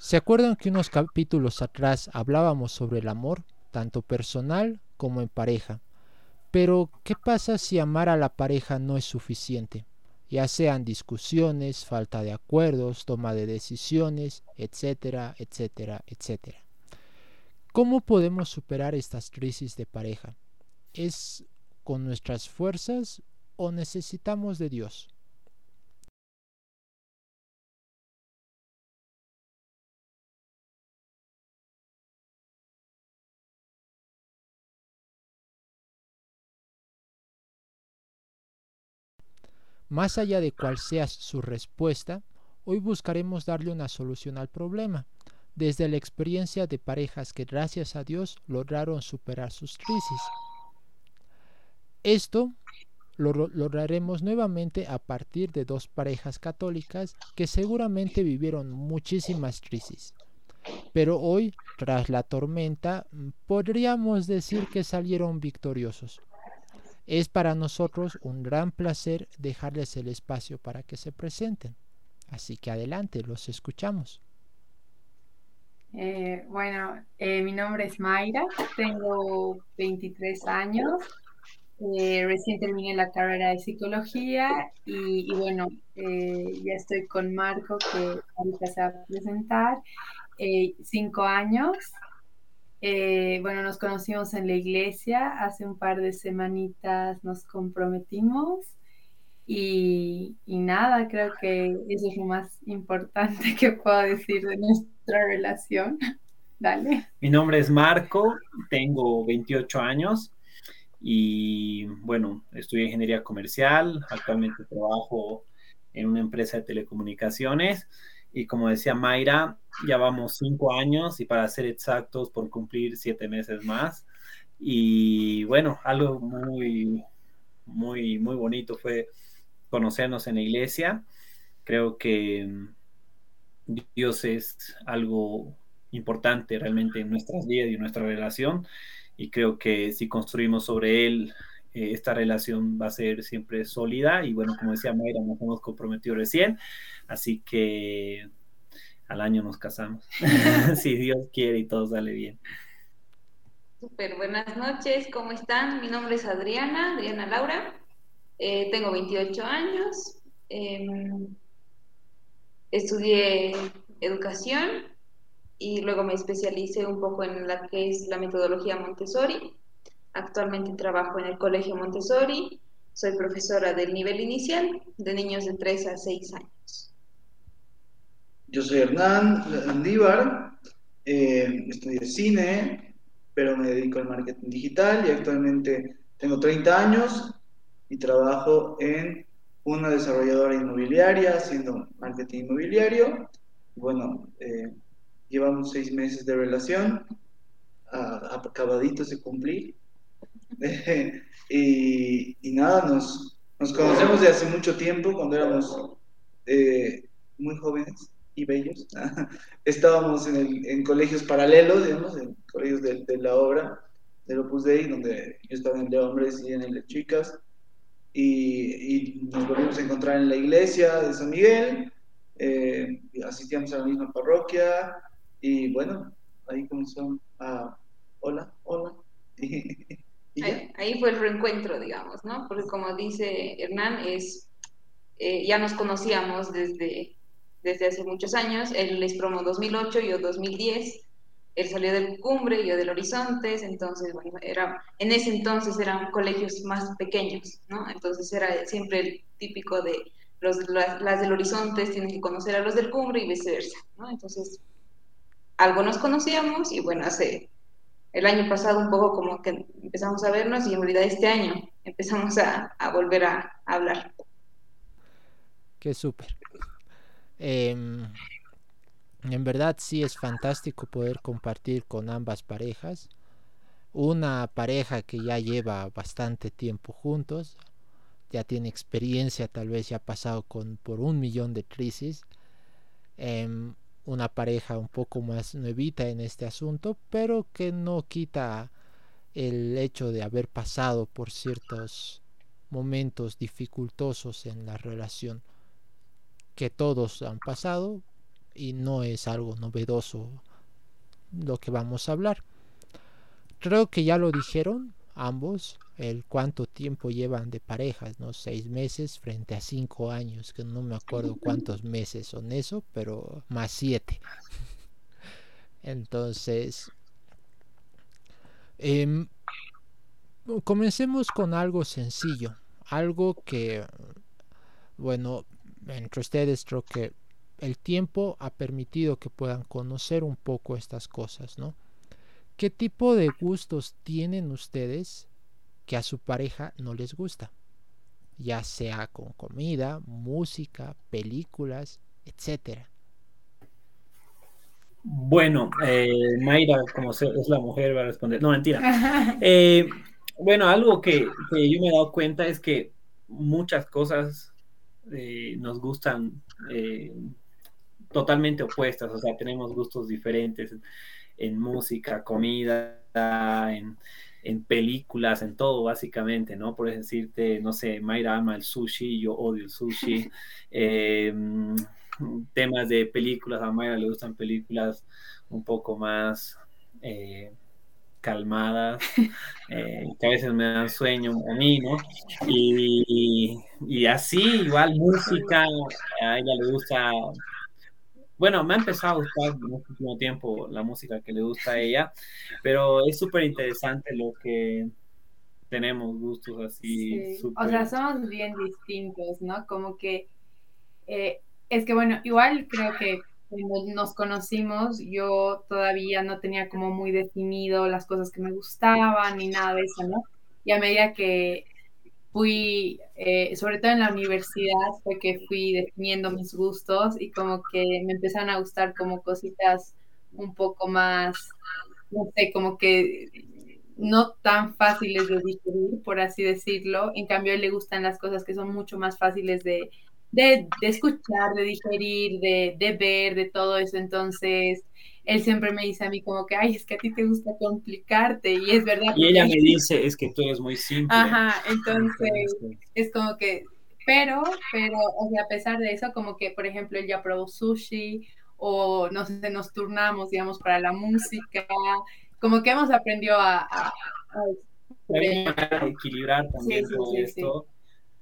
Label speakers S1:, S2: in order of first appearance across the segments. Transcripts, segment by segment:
S1: ¿Se acuerdan que unos capítulos atrás hablábamos sobre el amor, tanto personal como en pareja? Pero, ¿qué pasa si amar a la pareja no es suficiente? Ya sean discusiones, falta de acuerdos, toma de decisiones, etcétera, etcétera, etcétera. ¿Cómo podemos superar estas crisis de pareja? ¿Es con nuestras fuerzas o necesitamos de Dios? Más allá de cuál sea su respuesta, hoy buscaremos darle una solución al problema, desde la experiencia de parejas que gracias a Dios lograron superar sus crisis. Esto lo lograremos nuevamente a partir de dos parejas católicas que seguramente vivieron muchísimas crisis. Pero hoy, tras la tormenta, podríamos decir que salieron victoriosos. Es para nosotros un gran placer dejarles el espacio para que se presenten. Así que adelante, los escuchamos.
S2: Eh, bueno, eh, mi nombre es Mayra, tengo 23 años, eh, recién terminé la carrera de psicología y, bueno, ya estoy con Marco que ahorita se va a presentar, cinco años eh, bueno, nos conocimos en la iglesia, hace un par de semanitas nos comprometimos y, nada, creo que eso es lo más importante que puedo decir de nuestra relación. Dale.
S3: Mi nombre es Marco, tengo 28 años y bueno, estudio ingeniería comercial, actualmente trabajo en una empresa de telecomunicaciones y como decía Mayra, ya vamos cinco años y para ser exactos, por cumplir siete meses más. Y bueno, algo muy, muy, muy bonito fue conocernos en la iglesia. Creo que Dios es algo importante realmente en nuestras vidas y en nuestra relación. Y creo que si construimos sobre Él, eh, esta relación va a ser siempre sólida. Y bueno, como decía Mayra, nos hemos comprometido recién. Así que al año nos casamos, si Dios quiere y todo sale bien.
S4: Súper, buenas noches, ¿cómo están? Mi nombre es Adriana, Adriana Laura, eh, tengo 28 años, em, estudié educación y luego me especialicé un poco en la que es la metodología Montessori. Actualmente trabajo en el Colegio Montessori, soy profesora del nivel inicial de niños de 3 a 6 años.
S5: Yo soy Hernán Andívar, eh, estudié cine, pero me dedico al marketing digital y actualmente tengo 30 años y trabajo en una desarrolladora inmobiliaria haciendo marketing inmobiliario. Bueno, eh, llevamos seis meses de relación, acabaditos de cumplir. y, nada, nos, nos conocemos de hace mucho tiempo, cuando éramos eh, muy jóvenes y bellos. Estábamos en, colegios paralelos, digamos, en colegios de, la obra del Opus Dei, donde yo estaba en el de hombres y en el de chicas. Y, nos volvimos a encontrar en la iglesia de San Miguel, eh, asistíamos a la misma parroquia y bueno, ahí comenzó a, hola, hola.
S4: ahí, fue el reencuentro, digamos, ¿no? Porque como dice Hernán, es, eh, ya nos conocíamos desde desde hace muchos años. Él es promo 2008, yo 2010. Él salió del Cumbre, yo del Horizontes, entonces, bueno, era, en ese entonces eran colegios más pequeños, ¿no? Entonces era siempre el típico de los, las, del Horizontes tienen que conocer a los del Cumbre y viceversa, ¿no? Entonces, algo nos conocíamos y bueno, hace el año pasado un poco como que empezamos a vernos y en realidad este año empezamos a, volver a, a hablar.
S1: Qué súper. Em, en verdad sí es fantástico poder compartir con ambas parejas. Una pareja que ya lleva bastante tiempo juntos, ya tiene experiencia, tal vez ya ha pasado con, por un millón de crisis. Em, una pareja un poco más nuevita en este asunto, pero que no quita el hecho de haber pasado por ciertos momentos dificultosos en la relación que todos han pasado y no es algo novedoso lo que vamos a hablar. Creo que ya lo dijeron ambos, el cuánto tiempo llevan de parejas, ¿no? Seis meses frente a cinco años, que no me acuerdo cuántos meses son eso, pero más siete. Entonces, em, comencemos con algo sencillo, algo que, bueno, entre ustedes creo que el tiempo ha permitido que puedan conocer un poco estas cosas, ¿no? ¿Qué tipo de gustos tienen ustedes que a su pareja no les gusta? Ya sea con comida, música, películas, etcétera.
S3: Bueno, eh, Mayra, como es la mujer, va a responder. No, mentira. Eh, bueno, algo que, yo me he dado cuenta es que muchas cosas eh, nos gustan totalmente opuestas, o sea, tenemos gustos diferentes en música, comida, en, películas, en todo básicamente, ¿no? Por decirte, no sé, Mayra ama el sushi, yo odio el sushi. Em, temas de películas, a Mayra le gustan películas un poco más eh, calmadas, eh, que a veces me dan sueño a mí, ¿no? Y, y así, igual música, a ella le gusta bueno, me ha empezado a gustar en este último tiempo la música que le gusta a ella, pero es súper interesante lo que tenemos gustos así.
S2: O sea, somos bien distintos, ¿no? Como que eh, es que bueno, igual creo que cuando nos conocimos yo todavía no tenía como muy definido las cosas que me gustaban ni nada de eso, ¿no? Y a medida que fui, eh, sobre todo en la universidad, fue que fui definiendo mis gustos y como que me empezaron a gustar como cositas un poco más, no sé, como que no tan fáciles de digerir, por así decirlo. En cambio, a él le gustan las cosas que son mucho más fáciles de, de, de escuchar, de digerir, de, de ver, de todo eso. Entonces, él siempre me dice a mí como que, ay, es que a ti te gusta complicarte y es verdad.
S3: Y ella me dice, es que tú eres muy simple.
S2: Ajá, entonces es como que, pero, pero, o sea, a pesar de eso, como que, por ejemplo, él ya probó sushi o no sé, nos turnamos, digamos, para la música, como que hemos aprendido a... a,
S3: a, equilibrar también todo esto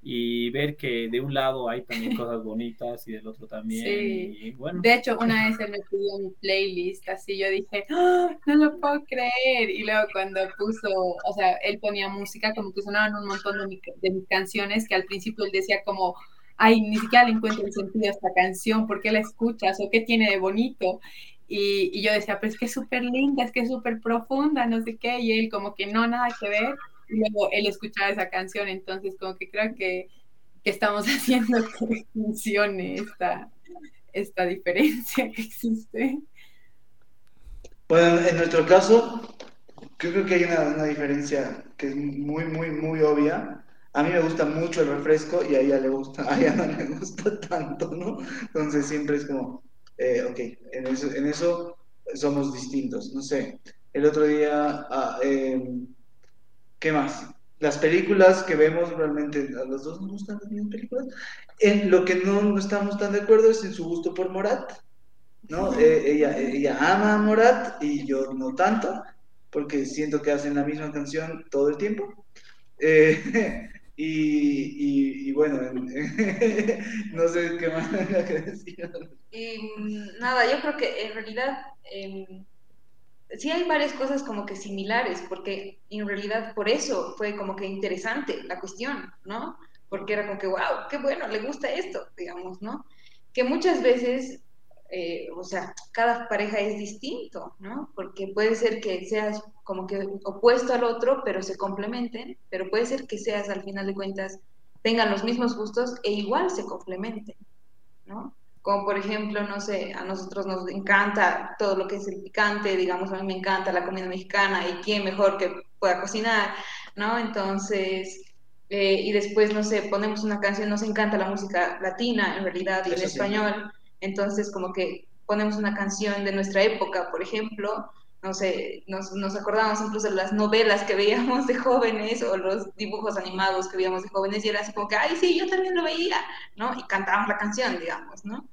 S3: y ver que de un lado hay también cosas bonitas y del otro también. Sí. bueno.
S2: De hecho, una vez él me pidió mi playlist, así yo dije, ¡Ah! no lo puedo creer. Y luego cuando puso, o sea, él ponía música, como que sonaban un montón de, de mis canciones que al principio él decía como, ay, ni siquiera le encuentro el sentido a esta canción, ¿por qué la escuchas? ¿O qué tiene de bonito? Y, y yo decía, pero es que es súper linda, es que es súper profunda, no sé qué, y él como que no, nada que ver y luego él escuchaba esa canción, entonces como que creo que, que estamos haciendo que funcione esta, esta diferencia que existe.
S5: Bueno, en nuestro caso, creo que hay una, una, diferencia que es muy, muy, muy obvia. A mí me gusta mucho el refresco y a ella le gusta, a ella no le gusta tanto, ¿no? Entonces siempre es como, eh, ok, en eso, en eso somos distintos. No sé, el otro día ah, eh, ¿Qué más? Las películas que vemos realmente a los dos nos gustan las mismas películas. En lo que no, estamos tan de acuerdo es en su gusto por Morat. ¿no? Eh, ella, ella ama a Morat y yo no tanto, porque siento que hacen la misma canción todo el tiempo. Eh, y, y, bueno, no sé qué más decir.
S4: nada, yo creo que en realidad em, sí hay varias cosas como que similares, porque en realidad por eso fue como que interesante la cuestión, ¿no? Porque era como que, wow, qué bueno, le gusta esto, digamos, ¿no? Que muchas veces, eh, o sea, cada pareja es distinto, ¿no? Porque puede ser que seas como que opuesto al otro, pero se complementen, pero puede ser que seas al final de cuentas, tengan los mismos gustos e igual se complementen, ¿no? Como por ejemplo, no sé, a nosotros nos encanta todo lo que es el picante, digamos, a mí me encanta la comida mexicana y quién mejor que pueda cocinar, ¿no? Entonces, eh, y después, no sé, ponemos una canción, nos encanta la música latina en realidad y en español, entonces como que ponemos una canción de nuestra época, por ejemplo, no sé, nos, nos acordamos incluso de las novelas que veíamos de jóvenes o los dibujos animados que veíamos de jóvenes y era así como que, ay, sí, yo también lo veía, ¿no? Y cantábamos la canción, digamos, ¿no?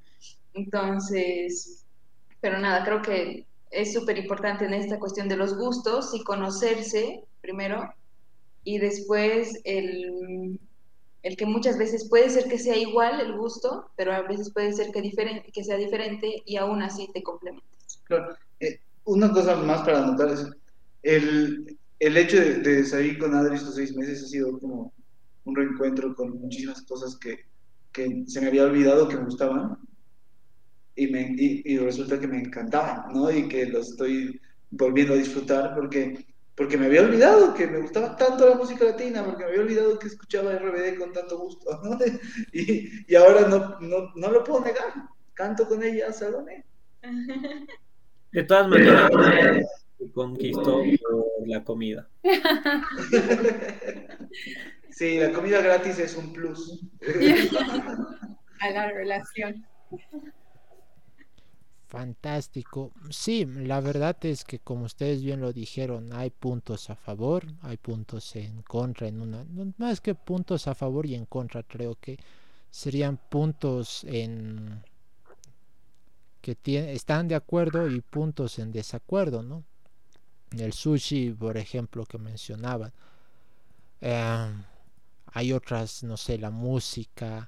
S4: Entonces, pero nada, creo que es súper importante en esta cuestión de los gustos y conocerse primero y después el, el, que muchas veces puede ser que sea igual el gusto, pero a veces puede ser que, diferente, que sea diferente y aún así te complementas.
S5: Claro. Eh, una cosa más para anotar es el, el hecho de, de, salir con Adri estos seis meses ha sido como un reencuentro con muchísimas cosas que, que se me había olvidado que me gustaban y, me, y, resulta que me encantaban, ¿no? Y que lo estoy volviendo a disfrutar porque, porque me había olvidado que me gustaba tanto la música latina, porque me había olvidado que escuchaba RBD con tanto gusto, ¿no? Y, y ahora no, no, no, lo puedo negar, canto con ella Salomé.
S3: De todas maneras, conquistó la comida.
S5: Sí, la comida gratis es un plus.
S2: A la relación.
S1: Fantástico. Sí, la verdad es que como ustedes bien lo dijeron, hay puntos a favor, hay puntos en contra, en una, más que puntos a favor y en contra, creo que serían puntos en que están de acuerdo y puntos en desacuerdo, ¿no? El sushi, por ejemplo, que mencionaban. Em, hay otras, no sé, la música,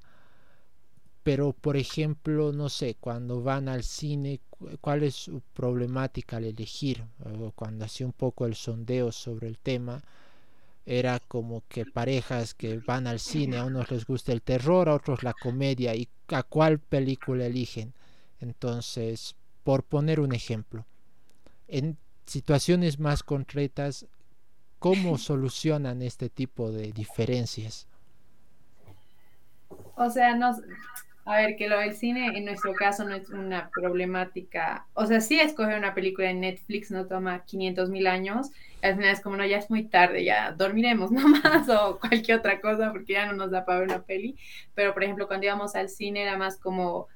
S1: pero por ejemplo, no sé, cuando van al cine, cuál es su problemática al elegir, cuando hacía un poco el sondeo sobre el tema, era como que parejas que van al cine, a unos les gusta el terror, a otros la comedia, y a cuál película eligen. Entonces, por poner un ejemplo, en situaciones más concretas, ¿cómo solucionan este tipo de diferencias?
S2: O sea, nos, a ver, que lo del cine en nuestro caso no es una problemática. O sea, sí escoger una película en Netflix no toma 500 mil años. al final es como, no, ya es muy tarde, ya dormiremos nomás o cualquier otra cosa porque ya no nos da para ver una peli. Pero, por ejemplo, cuando íbamos al cine era más como,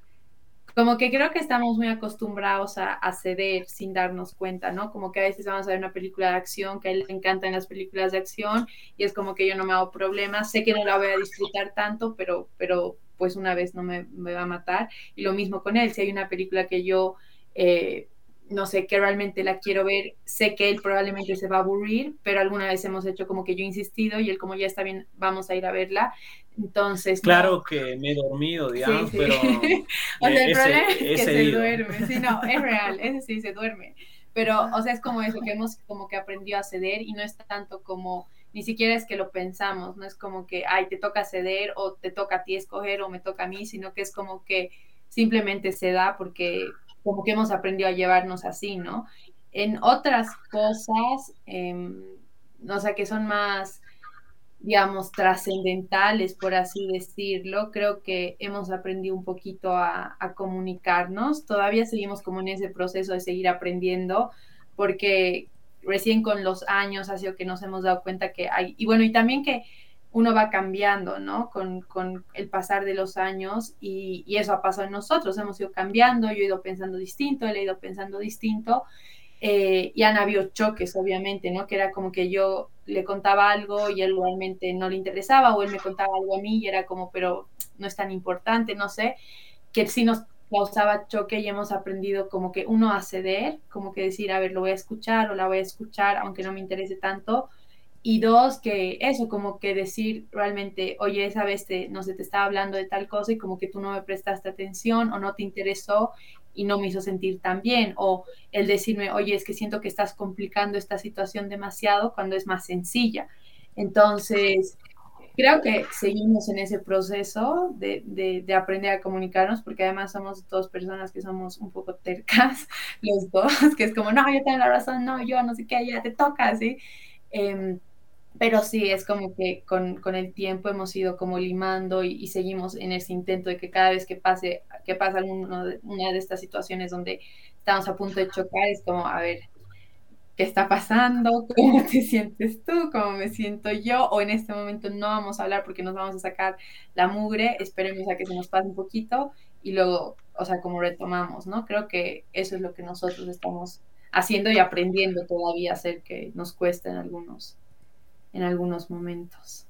S2: como que creo que estamos muy acostumbrados a, a, ceder sin darnos cuenta, ¿no? Como que a veces vamos a ver una película de acción, que a él le encantan las películas de acción y es como que yo no me hago problemas, sé que no la voy a disfrutar tanto, pero, pero pues una vez no me, va a matar. Y lo mismo con él, si hay una película que yo, eh, no sé, que realmente la quiero ver, sé que él probablemente se va a aburrir, pero alguna vez hemos hecho como que yo he insistido y él como ya está bien, vamos a ir a verla. Entonces...
S3: Claro que me he dormido, digamos, pero...
S2: o sea, el problema es que se duerme. Sí, no, es real, ese sí, se duerme. Pero, o sea, es como eso, que hemos como que aprendido a ceder y no es tanto como ni siquiera es que lo pensamos, no es como que, ay, te toca ceder o te toca a ti escoger o me toca a mí, sino que es como que simplemente se da porque como que hemos aprendido a llevarnos así, ¿no? En otras cosas, eh, o sea, que son más, digamos, trascendentales, por así decirlo, creo que hemos aprendido un poquito a, a comunicarnos. Todavía seguimos como en ese proceso de seguir aprendiendo, porque recién con los años ha sido que nos hemos dado cuenta que hay, y bueno, y también que uno va cambiando, ¿no? Con, con el pasar de los años y, y, eso ha pasado en nosotros, hemos ido cambiando, yo he ido pensando distinto, él ha ido pensando distinto eh, y han habido choques, obviamente, ¿no? Que era como que yo le contaba algo y él realmente no le interesaba o él me contaba algo a mí y era como, pero no es tan importante, no sé, que sí nos causaba choque y hemos aprendido como que uno a ceder, como que decir, a ver, lo voy a escuchar o la voy a escuchar, aunque no me interese tanto. Y dos, que eso, como que decir realmente, oye, esa vez te, no sé, te estaba hablando de tal cosa y como que tú no me prestaste atención o no te interesó y no me hizo sentir tan bien. O el decirme, oye, es que siento que estás complicando esta situación demasiado cuando es más sencilla. Entonces, creo que seguimos en ese proceso de, de, aprender a comunicarnos, porque además somos dos personas que somos un poco tercas, los dos, que es como, no, yo tengo la razón, no, yo no sé qué, ya te toca, ¿sí? Eh, pero sí, es como que con, con, el tiempo hemos ido como limando y, y, seguimos en ese intento de que cada vez que pase, que pasa alguna de, una de estas situaciones donde estamos a punto de chocar, es como, a ver, qué está pasando, cómo te sientes tú, cómo me siento yo, o en este momento no vamos a hablar porque nos vamos a sacar la mugre, esperemos a que se nos pase un poquito y luego, o sea, como retomamos, ¿no? Creo que eso es lo que nosotros estamos haciendo y aprendiendo todavía a hacer que nos cuesta en algunos, en algunos momentos.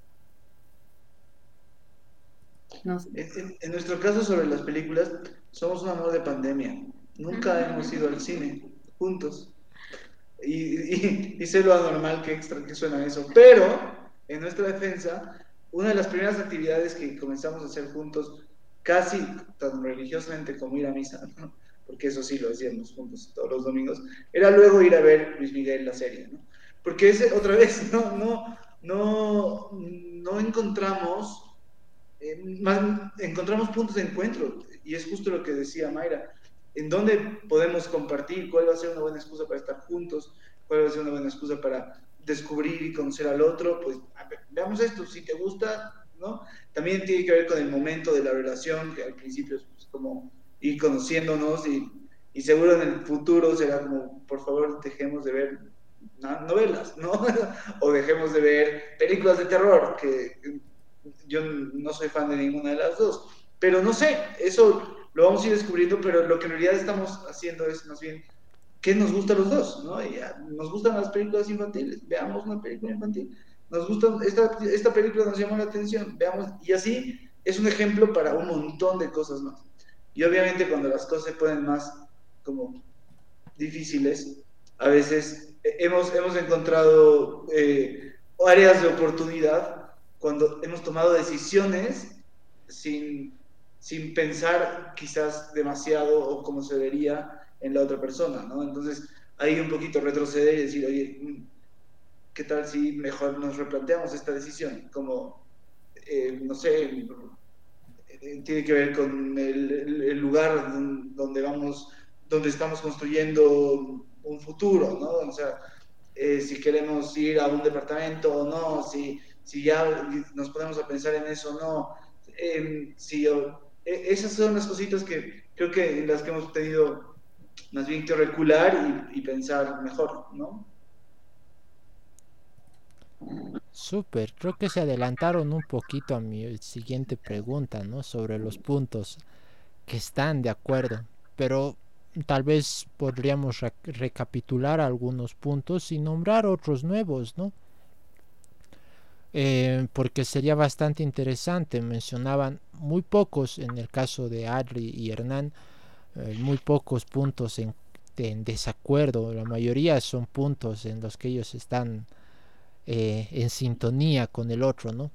S5: No sé. en, en, nuestro caso sobre las películas, somos un amor de pandemia. Nunca hemos ido al cine juntos. Y, y, sé lo anormal que extra que suena eso. Pero, en nuestra defensa, una de las primeras actividades que comenzamos a hacer juntos, casi tan religiosamente como ir a misa, porque eso sí lo hacíamos juntos todos los domingos, era luego ir a ver Luis Miguel la serie, ¿no? Porque ese, otra vez, no, no, no, no encontramos, eh, más, encontramos puntos de encuentro, y es justo lo que decía Mayra, en dónde podemos compartir, cuál va a ser una buena excusa para estar juntos, cuál va a ser una buena excusa para descubrir y conocer al otro, pues veamos esto, si te gusta, ¿no? También tiene que ver con el momento de la relación, que al principio es pues, como ir conociéndonos y, y seguro en el futuro será como, por favor, dejemos de ver novelas, ¿no? o dejemos de ver películas de terror, que yo no soy fan de ninguna de las dos. Pero no sé, eso lo vamos a ir descubriendo, pero lo que en realidad estamos haciendo es más bien qué nos gusta a los dos, ¿no? nos gustan las películas infantiles, veamos una película infantil. Nos gusta, esta, esta película nos llama la atención, veamos, y así es un ejemplo para un montón de cosas más. Y obviamente cuando las cosas se ponen más como difíciles, a veces hemos, hemos encontrado eh, áreas de oportunidad cuando hemos tomado decisiones sin, sin pensar quizás demasiado o como se debería en la otra persona, ¿no? Entonces, ahí un poquito retroceder y decir, oye, mm, ¿qué tal si mejor nos replanteamos esta decisión? Como, eh, no sé, eh, tiene que ver con el, el, lugar donde vamos, donde estamos construyendo un futuro, ¿no? O sea, eh, si queremos ir a un departamento o no, si, si ya nos ponemos a pensar en eso o no, eh, si, e, esas son las cositas que creo que en las que hemos tenido más bien que recular y, y pensar mejor, ¿no?
S1: Súper, creo que se adelantaron un poquito a mi siguiente pregunta, ¿no? Sobre los puntos que están de acuerdo, pero tal vez podríamos recapitular algunos puntos y nombrar otros nuevos, ¿no? Eh, porque sería bastante interesante. Mencionaban muy pocos, en el caso de Adri y Hernán, eh, muy pocos puntos en, desacuerdo. La mayoría son puntos en los que ellos están eh, en sintonía con el otro, ¿no?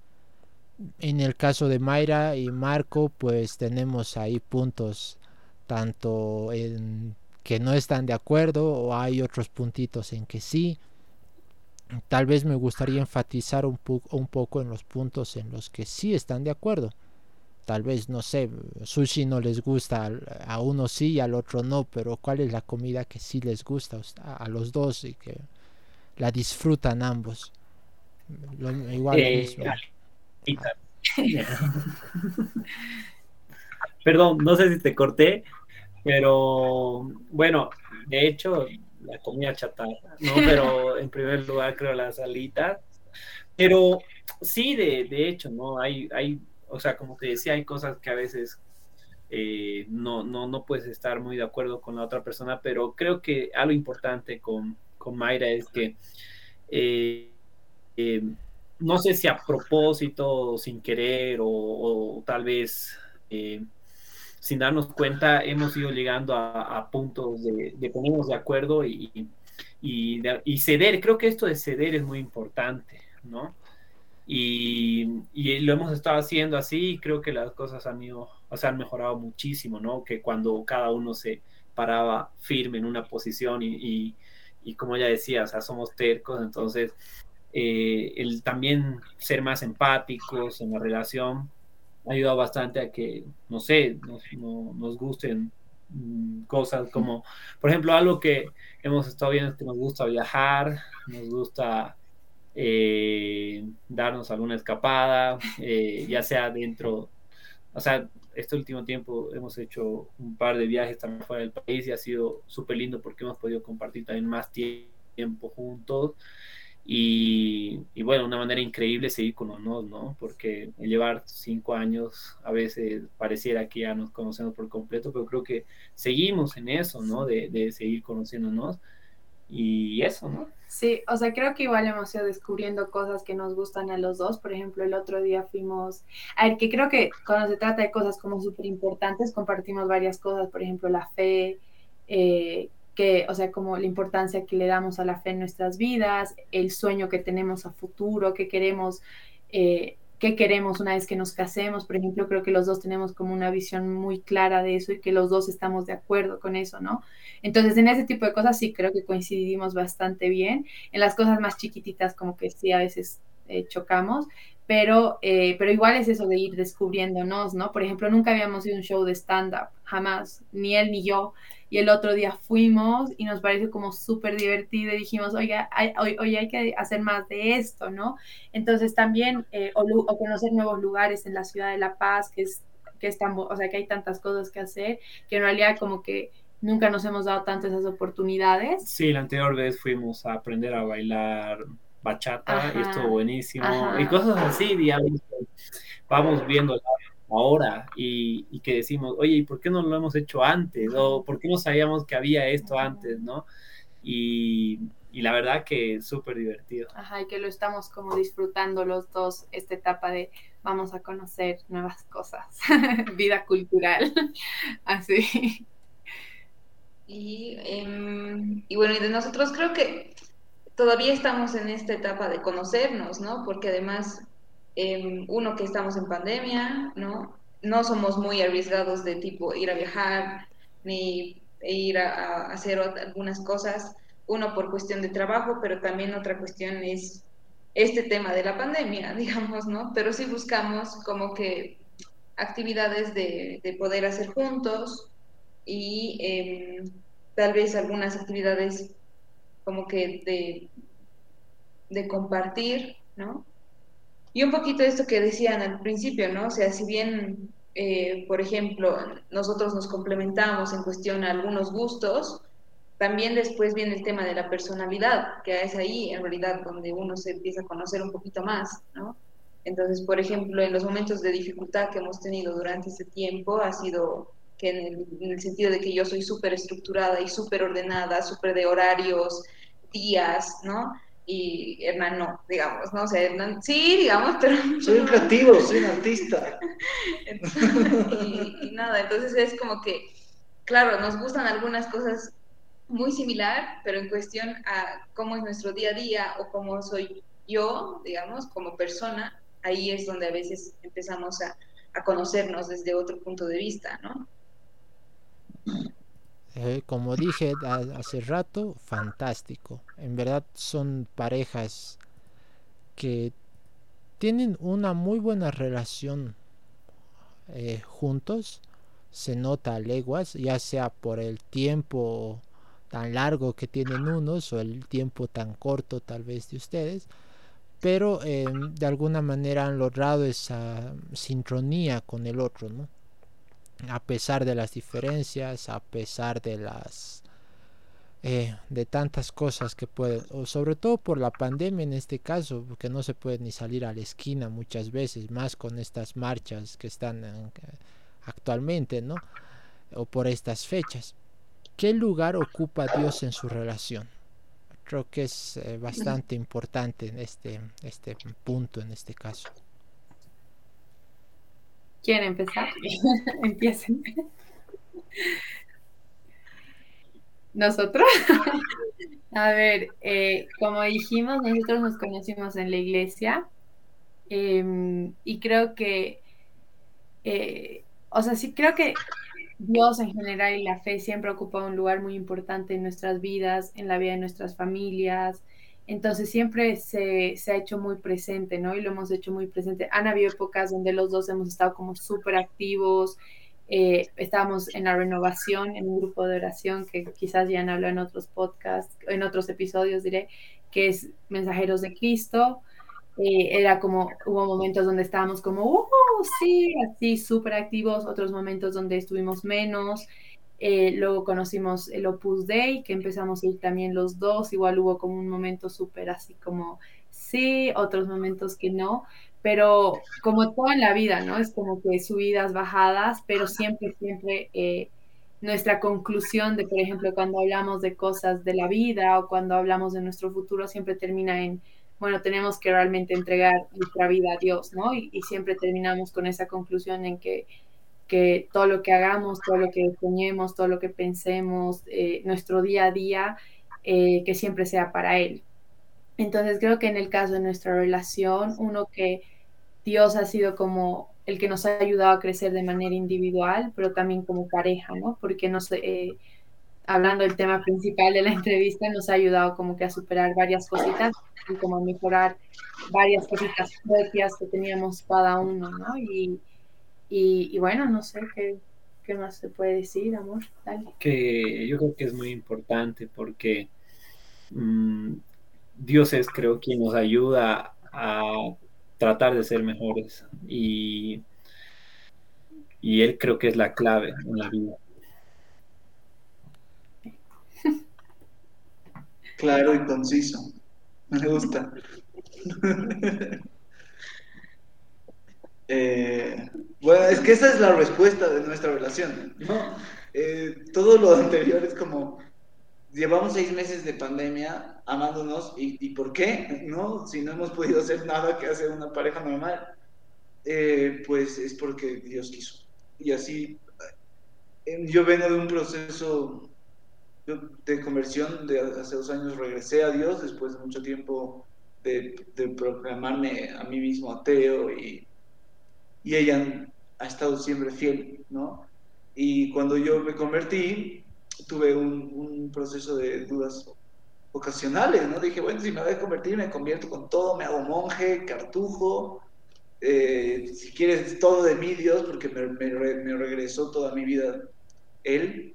S1: En el caso de Mayra y Marco, pues tenemos ahí puntos tanto en que no están de acuerdo o hay otros puntitos en que sí. Tal vez me gustaría enfatizar un, un poco en los puntos en los que sí están de acuerdo. Tal vez, no sé, sushi no les gusta, a uno sí y al otro no, pero ¿cuál es la comida que sí les gusta a los dos y que la disfrutan ambos? igual eh,
S3: Perdón, no sé si te corté, pero bueno, de hecho, la comida chatarra, ¿no? Pero en primer lugar creo las alitas. Pero sí, de, de hecho, ¿no? Hay, hay, o sea, como te decía, hay cosas que a veces eh, no, no, no puedes estar muy de acuerdo con la otra persona, pero creo que algo importante con, con Mayra es que eh, eh, no sé si a propósito, sin querer o, tal vez eh, sin darnos cuenta, hemos ido llegando a, puntos de, ponernos de acuerdo y, y, ceder. Creo que esto de ceder es muy importante, ¿no? Y, lo hemos estado haciendo así y creo que las cosas han ido, o sea, han mejorado muchísimo, ¿no? Que cuando cada uno se paraba firme en una posición y, y como ya decía, o sea, somos tercos, entonces eh, el también ser más empáticos en la relación ha ayudado bastante a que, no sé, nos, nos gusten mm, cosas como, por ejemplo, algo que hemos estado viendo es que nos gusta viajar, nos gusta eh, darnos alguna escapada, eh, ya sea dentro, o sea, este último tiempo hemos hecho un par de viajes también fuera del país y ha sido súper lindo porque hemos podido compartir también más tiempo juntos. Y, bueno, una manera increíble seguir con nosotros, ¿no? Porque llevar cinco años a veces pareciera que ya nos conocemos por completo, pero creo que seguimos en eso, ¿no? De, de seguir conociéndonos. y eso, ¿no?
S2: Sí, o sea, creo que igual hemos ido descubriendo cosas que nos gustan a los dos. Por ejemplo, el otro día fuimos, a ver, que creo que cuando se trata de cosas como súper importantes, compartimos varias cosas, por ejemplo, la fe, eh, que, o sea, como la importancia que le damos a la fe en nuestras vidas, el sueño que tenemos a futuro, que queremos eh, qué queremos una vez que nos casemos. Por ejemplo, creo que los dos tenemos como una visión muy clara de eso y que los dos estamos de acuerdo con eso, ¿no? Entonces, en ese tipo de cosas sí creo que coincidimos bastante bien. En las cosas más chiquititas como que sí a veces eh, chocamos, pero, eh, pero igual es eso de ir descubriéndonos, ¿no? Por ejemplo, nunca habíamos ido un show de stand-up, jamás, ni él ni yo y el otro día fuimos y nos pareció como súper divertido y dijimos, oiga, hay, hoy, hay que hacer más de esto, ¿no? Entonces también, eh, o, conocer nuevos lugares en la ciudad de La Paz, que es, que es o sea, que hay tantas cosas que hacer, que en realidad como que nunca nos hemos dado tantas esas oportunidades.
S3: Sí, la anterior vez fuimos a aprender a bailar bachata y estuvo buenísimo y cosas así, digamos. Vamos viendo ahora y, que decimos, oye, ¿y por qué no lo hemos hecho antes? ¿O por qué no sabíamos que había esto antes, no? Y, la verdad que es súper divertido.
S2: Ajá, y que lo estamos como disfrutando los dos, esta etapa de vamos a conocer nuevas cosas, vida cultural, así.
S4: Y, em, y bueno, y de nosotros creo que todavía estamos en esta etapa de conocernos, ¿no? Porque además Em, uno, que estamos en pandemia, ¿no? No somos muy arriesgados de tipo ir a viajar ni ir a, hacer algunas cosas, uno por cuestión de trabajo, pero también otra cuestión es este tema de la pandemia, digamos, ¿no? Pero sí buscamos como que actividades de, poder hacer juntos y em, tal vez algunas actividades como que de, de compartir, ¿no? Y un poquito esto que decían al principio, ¿no? O sea, si bien, eh, por ejemplo, nosotros nos complementamos en cuestión a algunos gustos, también después viene el tema de la personalidad, que es ahí en realidad donde uno se empieza a conocer un poquito más, ¿no? Entonces, por ejemplo, en los momentos de dificultad que hemos tenido durante este tiempo, ha sido que en el, en el sentido de que yo soy súper estructurada y súper ordenada, súper de horarios, días, ¿no? y Hernán no, digamos, ¿no? O sea, Hernán sí, digamos, pero...
S5: Soy un creativo, soy un artista.
S4: y, nada, entonces es como que, claro, nos gustan algunas cosas muy similar, pero en cuestión a cómo es nuestro día a día o cómo soy yo, digamos, como persona, ahí es donde a veces empezamos a, a conocernos desde otro punto de vista, ¿no?
S1: Eh, como dije hace rato, fantástico. En verdad son parejas que tienen una muy buena relación eh, juntos. Se nota a leguas, ya sea por el tiempo tan largo que tienen unos o el tiempo tan corto tal vez de ustedes. Pero eh, de alguna manera han logrado esa sincronía con el otro, ¿no? A pesar de las diferencias, a pesar de las eh, de tantas cosas que pueden, o sobre todo por la pandemia en este caso, porque no se puede ni salir a la esquina muchas veces, más con estas marchas que están actualmente, ¿no? O por estas fechas. ¿Qué lugar ocupa Dios en su relación? Creo que es eh, bastante importante en este, este punto, en este caso.
S2: ¿Quieren empezar? Empiecen. Nosotros. A ver, eh, como dijimos, nosotros nos conocimos en la iglesia em, y creo que, eh, o sea, sí creo que Dios en general y la fe siempre ocupa un lugar muy importante en nuestras vidas, en la vida de nuestras familias, entonces siempre se, ha hecho muy presente, ¿no? Y lo hemos hecho muy presente. Han habido épocas donde los dos hemos estado como súper activos. Eh, estábamos en la renovación, en un grupo de oración que quizás ya han hablado en otros podcasts, en otros episodios diré, que es Mensajeros de Cristo. Eh, era como, hubo momentos donde estábamos como, ¡uh! Sí, así súper activos, otros momentos donde estuvimos menos. Eh, luego conocimos el Opus Dei, que empezamos a ir también los dos. Igual hubo como un momento súper así como sí, otros momentos que no. Pero como todo en la vida, ¿no? Es como que subidas, bajadas, pero siempre, siempre eh, nuestra conclusión de, por ejemplo, cuando hablamos de cosas de la vida o cuando hablamos de nuestro futuro, siempre termina en, bueno, tenemos que realmente entregar nuestra vida a Dios, ¿no? Y, siempre terminamos con esa conclusión en que, que, todo lo que hagamos, todo lo que soñemos, todo lo que pensemos, eh, nuestro día a día, eh, que siempre sea para Él. Entonces creo que en el caso de nuestra relación, uno que Dios ha sido como el que nos ha ayudado a crecer de manera individual, pero también como pareja, ¿no? Porque nos, eh, hablando del tema principal de la entrevista, nos ha ayudado como que a superar varias cositas y como a mejorar varias cositas propias que teníamos cada uno, ¿no? Y, y, bueno, no sé qué, qué, más se puede decir, amor.
S3: Que yo creo que es muy importante porque mm, Dios es, creo, quien nos ayuda a tratar de ser mejores y, y Él creo que es la clave en la vida.
S5: Claro y conciso. Me gusta. Eh, bueno, es que esa es la respuesta de nuestra relación. Eh, todo lo anterior es como, llevamos seis meses de pandemia amándonos y, ¿por qué? ¿No? Si no hemos podido hacer nada que hacer una pareja normal, eh, pues es porque Dios quiso. Y así, yo vengo de un proceso de conversión de hace dos años regresé a Dios después de mucho tiempo de, proclamarme a mí mismo ateo y, y ella ha estado siempre fiel, ¿no? Y cuando yo me convertí, tuve un, proceso de dudas ocasionales, ¿no? Dije, bueno, si me voy a convertir, me convierto con todo, me hago monje, cartujo, eh, si quieres todo de mí, Dios, porque me, me regresó toda mi vida Él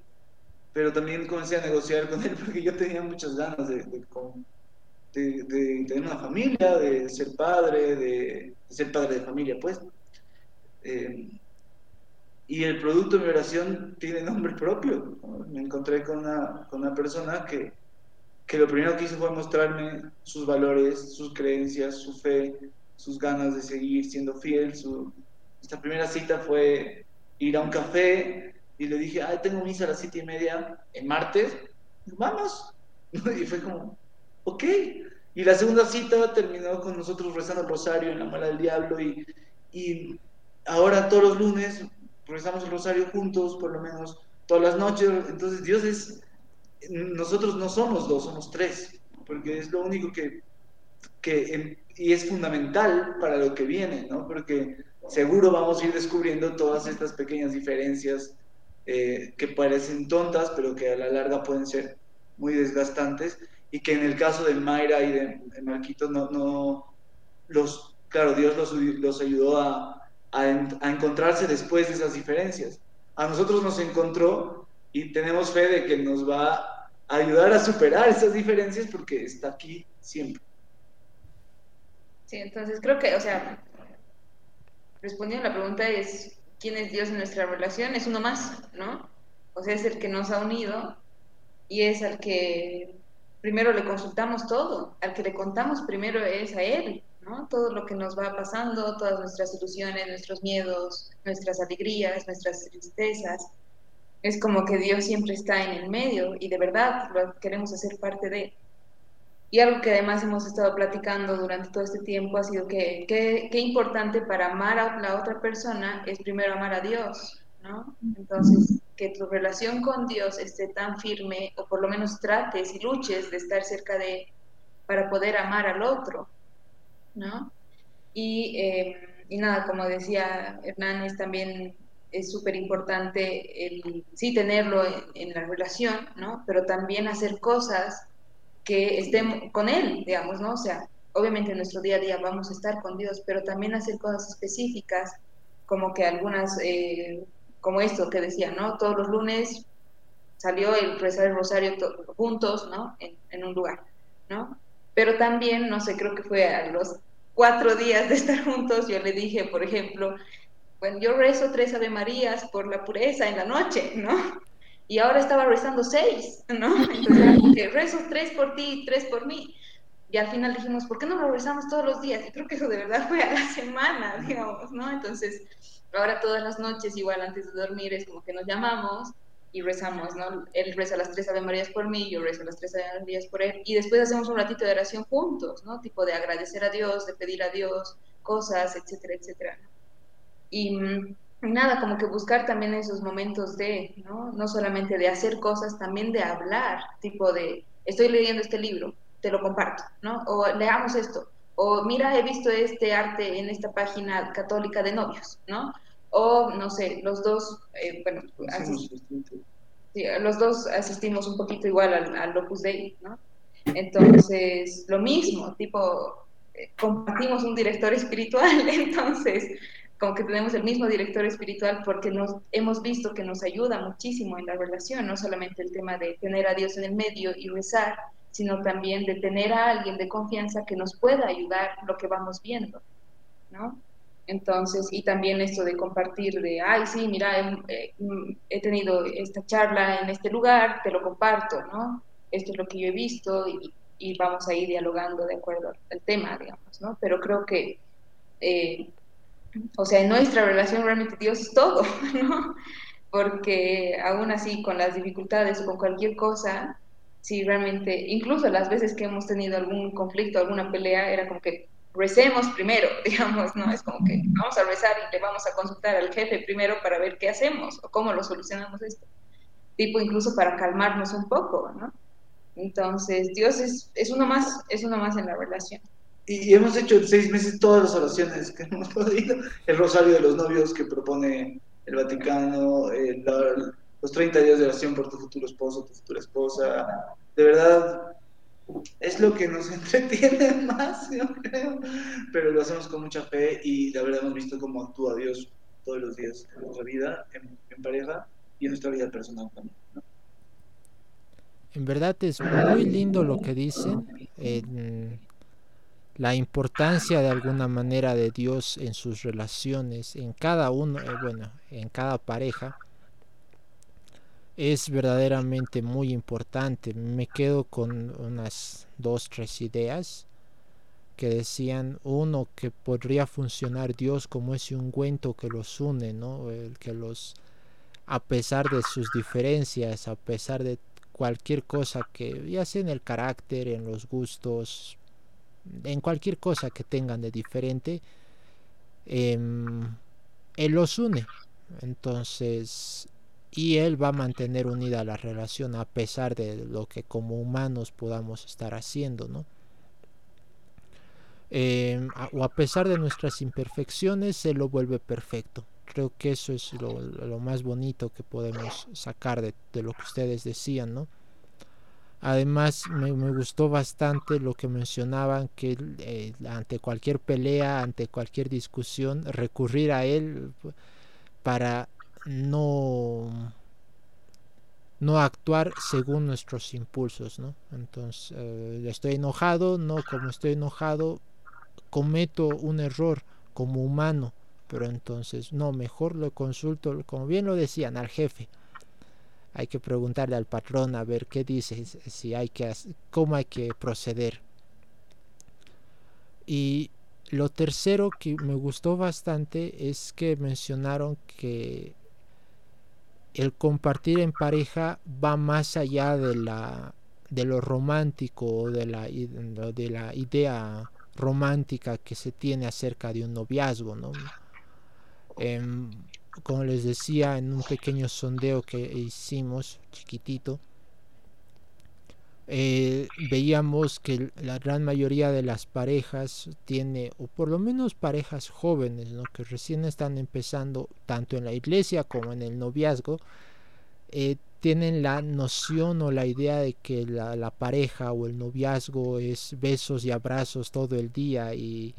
S5: pero también comencé a negociar con él porque yo tenía muchas ganas de, de, tener una familia, de ser padre, de, ser padre de familia, pues. Eh, y el producto de mi oración tiene nombre propio. Me encontré con una, con una persona que, que lo primero que hizo fue mostrarme sus valores, sus creencias, su fe, sus ganas de seguir siendo fiel. Su... Esta primera cita fue ir a un café, y le dije, ay, tengo misa a las siete y media en martes, vamos. Y fue como, ok. Y la segunda cita terminó con nosotros rezando el rosario en la mala del diablo y, y ahora todos los lunes rezamos el rosario juntos, por lo menos todas las noches. Entonces Dios es, nosotros no somos dos, somos tres, porque es lo único que, que y es fundamental para lo que viene, ¿no? Porque seguro vamos a ir descubriendo todas estas pequeñas diferencias eh, que parecen tontas, pero que a la larga pueden ser muy desgastantes, y que en el caso de Mayra y de, Marquito, no, no, los, claro, Dios los, los ayudó a, a, a, encontrarse después de esas diferencias. A nosotros nos encontró y tenemos fe de que nos va a ayudar a superar esas diferencias porque está aquí siempre.
S4: Sí, entonces creo que, o sea, respondiendo a la pregunta es, quién es Dios en nuestra relación, es uno más, ¿no? O sea, es el que nos ha unido y es al que primero le consultamos todo, al que le contamos primero es a Él, Todo lo que nos va pasando, todas nuestras ilusiones, nuestros miedos, nuestras alegrías, nuestras tristezas. Es como que Dios siempre está en el medio y de verdad lo queremos hacer parte de Él. Y algo que además hemos estado platicando durante todo este tiempo ha sido que qué importante para amar a la otra persona es primero amar a Dios, ¿no? Entonces, que tu relación con Dios esté tan firme, o por lo menos trates y luches de estar cerca de para poder amar al otro, ¿no? Y, eh, y nada, como decía Hernán, es también es súper importante el sí tenerlo en, en la relación, ¿no? Pero también hacer cosas que estén con Él, digamos, ¿no? O sea, obviamente en nuestro día a día vamos a estar con Dios, pero también hacer cosas específicas, como que algunas, eh, como esto que decía, ¿no? Todos los lunes salió el rezar el rosario juntos, ¿no? En, un lugar, ¿no? Pero también, no sé, creo que fue a los cuatro días de estar juntos, yo le dije, por ejemplo, bueno, yo rezo tres Ave Marías por la pureza en la noche, ¿no? y ahora estaba rezando seis, ¿no? Entonces, rezo tres por ti, tres por mí. Y al final dijimos, ¿por qué no lo rezamos todos los días? Y creo que eso de verdad fue a la semana, digamos, ¿no? Entonces, ahora todas las noches, igual antes de dormir, es como que nos llamamos y rezamos, ¿no? Él reza las tres Ave Marías por mí, yo rezo las tres Ave Marías por él, y después hacemos un ratito de oración juntos, ¿no? Tipo de agradecer a Dios, de pedir a Dios cosas, etcétera, etcétera. Y mm, nada, como que buscar también esos momentos de, ¿no? No solamente de hacer cosas, también de hablar, tipo de, estoy leyendo este libro, te lo comparto, ¿no? O leamos esto, o mira, he visto este arte en esta página católica de novios, ¿no? O, no sé, los dos, eh, bueno, los dos asistimos un poquito igual al, al Opus Dei, ¿no? Entonces, lo mismo, tipo, eh, compartimos un director espiritual, entonces, como que tenemos el mismo director espiritual porque nos hemos visto que nos ayuda muchísimo en la relación, no solamente el tema de tener a Dios en el medio y rezar, sino también de tener a alguien de confianza que nos pueda ayudar lo que vamos viendo, ¿no? Entonces, y también esto de compartir de, ay, sí, mira, he, he, tenido esta charla en este lugar, te lo comparto, ¿no? Esto es lo que yo he visto y, y vamos a ir dialogando de acuerdo al tema, digamos, ¿no? Pero creo que, eh, o sea, en nuestra relación realmente Dios es todo, ¿no? Porque aún así, con las dificultades o con cualquier cosa, si realmente, incluso las veces que hemos tenido algún conflicto, alguna pelea, era como que recemos primero, digamos, ¿no? Es como que vamos a rezar y le vamos a consultar al jefe primero para ver qué hacemos o cómo lo solucionamos esto. Tipo incluso para calmarnos un poco, ¿no? Entonces, Dios es, es uno más, es uno más en la relación.
S5: Y, hemos hecho en seis meses todas las oraciones que hemos podido. El rosario de los novios que propone el Vaticano, los 30 días de oración por tu futuro esposo, tu futura esposa. De verdad, es lo que nos entretiene más, yo creo, pero lo hacemos con mucha fe y la verdad hemos visto cómo actúa Dios todos los días en nuestra vida, en, pareja y en nuestra vida personal también.
S1: En verdad es muy lindo lo que dicen, la importancia de alguna manera de Dios en sus relaciones, en cada uno, eh, bueno, en cada pareja es verdaderamente muy importante. Me quedo con unas dos, tres ideas que decían uno que podría funcionar Dios como ese ungüento que los une, ¿no? El que los a pesar de sus diferencias, a pesar de cualquier cosa que ya sea en el carácter, en los gustos, en cualquier cosa que tengan de diferente, em, él los une. Entonces, y él va a mantener unida la relación a pesar de lo que como humanos podamos estar haciendo, ¿no? Em, o a pesar de nuestras imperfecciones, se lo vuelve perfecto. Creo que eso es lo, más bonito que podemos sacar de, lo que ustedes decían, ¿no? Además, me, gustó bastante lo que mencionaban, que eh, ante cualquier pelea, ante cualquier discusión, recurrir a él para no no actuar según nuestros impulsos, ¿no? Entonces, eh, estoy enojado, no, como estoy enojado, cometo un error como humano, pero entonces, no, mejor lo consulto, como bien lo decían, al jefe. Hay que preguntarle al patrón a ver qué dice, si hay que, cómo hay que proceder. Y lo tercero que me gustó bastante es que mencionaron que el compartir en pareja va más allá de la de lo romántico o de la, de la idea romántica que se tiene acerca de un noviazgo, ¿no? Em, como les decía en un pequeño sondeo que hicimos, chiquitito, eh, veíamos que la gran mayoría de las parejas tiene, o por lo menos parejas jóvenes, ¿no? que recién están empezando tanto en la iglesia como en el noviazgo, eh, tienen la noción o la idea de que la, la, pareja o el noviazgo es besos y abrazos todo el día y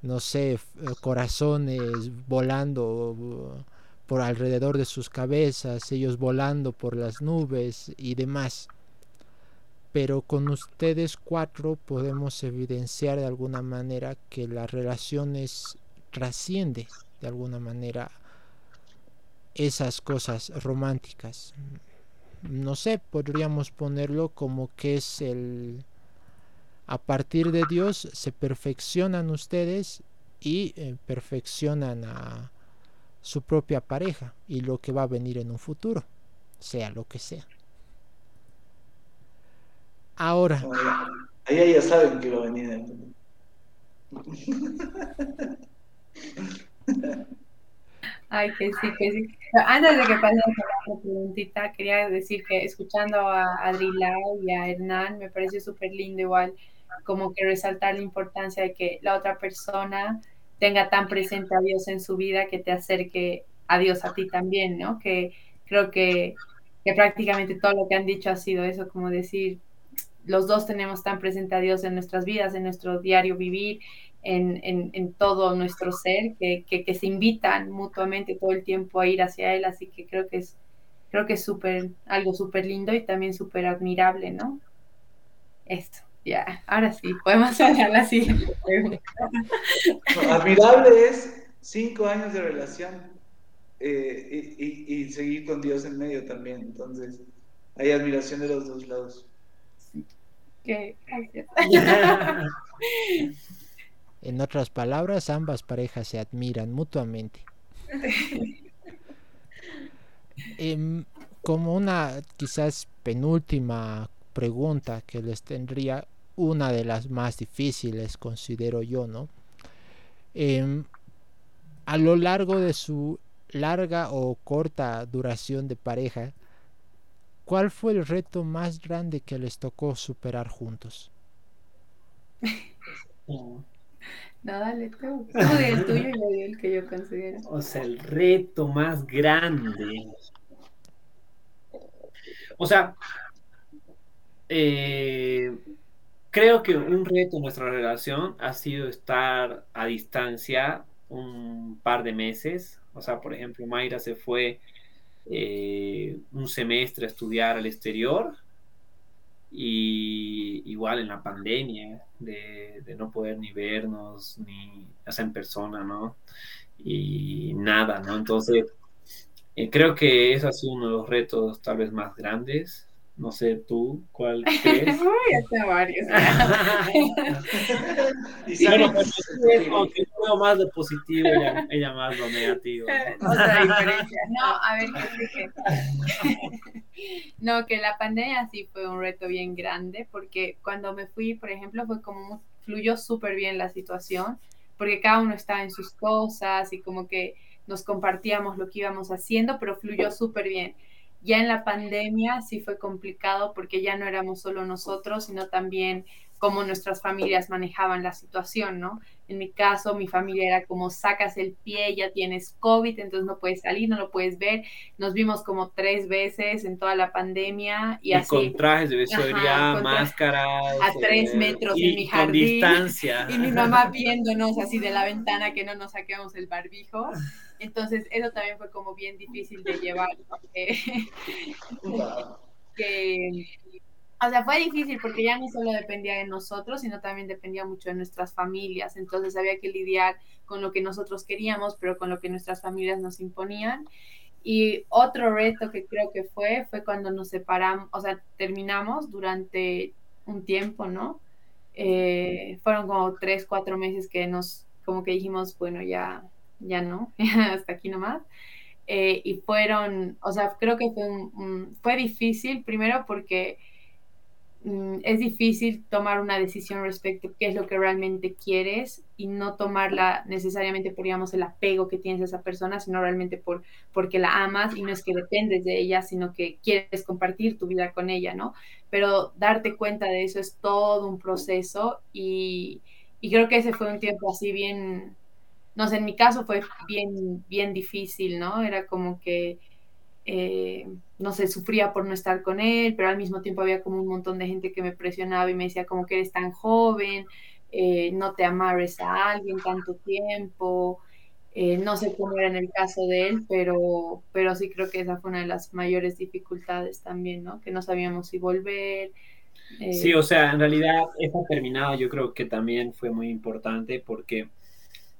S1: no sé, corazones volando por alrededor de sus cabezas, ellos volando por las nubes y demás pero con ustedes cuatro podemos evidenciar de alguna manera que las relaciones trasciende de alguna manera esas cosas románticas. No sé, podríamos ponerlo como que es el... A partir de Dios se perfeccionan ustedes y eh, perfeccionan a su propia pareja y lo que va a venir en un futuro. sea lo que sea. Ahora.
S5: ahí ya saben que lo venía.
S2: Ay, que sí, que sí. Antes de que pase la preguntita, quería decir que escuchando a Adrilao y a Hernán, me parece súper lindo igual, como que resaltar la importancia de que la otra persona tenga tan presente a Dios en su vida que te acerque a Dios a ti también, ¿no? Que creo que, que prácticamente todo lo que han dicho ha sido eso, como decir, los dos tenemos tan presente a Dios en nuestras vidas, en nuestro diario vivir, en, todo nuestro ser, que, se invitan mutuamente todo el tiempo a ir hacia Él, así que creo que es creo que es súper, algo súper lindo y también súper admirable, ¿no? Esto, ya, ahora sí, podemos hablar la siguiente
S5: admirable es cinco años de relación eh, y, seguir con Dios en medio también, entonces hay admiración de los dos lados.
S1: En otras palabras, ambas parejas se admiran mutuamente. Em, como una quizás penúltima pregunta que les tendría, una de las más difíciles considero yo, ¿no? Em, a lo largo de su larga o corta duración de pareja, ¿cuál fue el reto más grande que les tocó superar juntos?
S2: No, dale tú. Tú el tuyo y el que yo considero.
S3: O sea, el reto más grande. O sea, eh, creo que un reto en nuestra relación ha sido estar a distancia un par de meses. O sea, por ejemplo, Mayra se fue eh, un semestre a estudiar al exterior y igual en la pandemia de, no poder ni vernos ni hacer en persona, ¿no? Y nada, ¿no? Entonces, eh, creo que eso ha sido uno de los retos tal vez más grandes no sé tú, ¿cuál crees?
S2: Uy, varios.
S3: y bueno, pues, aunque veo más de positivo, ella, ella más lo negativo.
S2: ¿no? Otra diferencia. No, a ver, ¿qué No, que la pandemia sí fue un reto bien grande, porque cuando me fui, por ejemplo, fue como fluyó súper bien la situación, porque cada uno estaba en sus cosas y como que nos compartíamos lo que íbamos haciendo, pero fluyó súper bien ya en la pandemia sí fue complicado porque ya no éramos solo nosotros, sino también cómo nuestras familias manejaban la situación, ¿no? En mi caso, mi familia era como sacas el pie, ya tienes COVID, entonces no puedes salir, no lo puedes ver. Nos vimos como tres veces en toda la pandemia y, así.
S3: Con trajes de seguridad, máscaras.
S2: A tres eh, metros en mi jardín. Con distancia. Y mi mamá viéndonos así de la ventana que no nos saquemos el barbijo. Entonces, eso también fue como bien difícil de llevar. que, o sea, fue difícil porque ya no solo dependía de nosotros, sino también dependía mucho de nuestras familias. Entonces había que lidiar con lo que nosotros queríamos, pero con lo que nuestras familias nos imponían. Y otro reto que creo que fue, fue cuando nos separamos, o sea, terminamos durante un tiempo, ¿no? Eh, fueron como tres, cuatro meses que nos, como que dijimos, bueno, ya, ya no, hasta aquí nomás. Eh, y fueron, o sea, creo que fue, fue difícil, primero porque mm, es difícil tomar una decisión respecto a qué es lo que realmente quieres y no tomarla necesariamente por, digamos, el apego que tienes a esa persona, sino realmente por, porque la amas y no es que dependes de ella, sino que quieres compartir tu vida con ella, ¿no? Pero darte cuenta de eso es todo un proceso y, y creo que ese fue un tiempo así bien, no sé, en mi caso fue bien, bien difícil, ¿no? Era como que, eh, no sé, sufría por no estar con él, pero al mismo tiempo había como un montón de gente que me presionaba y me decía como que eres tan joven, eh, no te amarres a alguien tanto tiempo. Eh, no sé cómo era en el caso de él, pero, pero sí creo que esa fue una de las mayores dificultades también, ¿no? Que no sabíamos si volver.
S3: Sí, o sea, en realidad esa terminada yo creo que también fue muy importante porque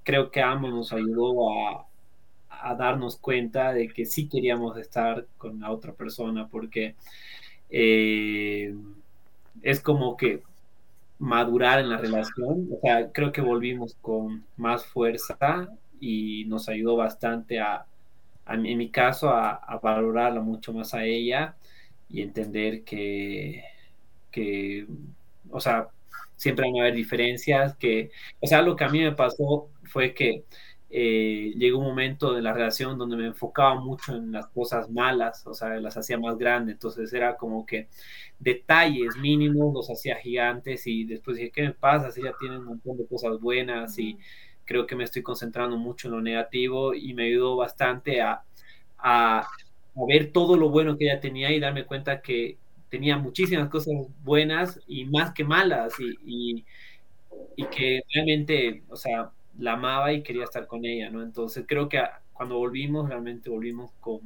S3: creo que ambos nos ayudó a, darnos cuenta de que sí queríamos estar con la otra persona, porque eh, es como que madurar en la relación, o sea, creo que volvimos con más fuerza y nos ayudó bastante a, en mi caso, a, valorarla mucho más a ella y entender que, que, o sea, siempre van a haber diferencias, que, o sea, lo que a mí me pasó fue que eh, llegó un momento de la relación donde me enfocaba mucho en las cosas malas, o sea, las hacía más grandes, entonces era como que detalles mínimos los hacía gigantes y después dije, ¿qué me pasa? Si ya tiene un montón de cosas buenas y creo que me estoy concentrando mucho en lo negativo y me ayudó bastante a, a, ver todo lo bueno que ella tenía y darme cuenta que tenía muchísimas cosas buenas y más que malas y, y, que realmente, o sea, la amaba y quería estar con ella, ¿no? Entonces creo que cuando volvimos, realmente volvimos con,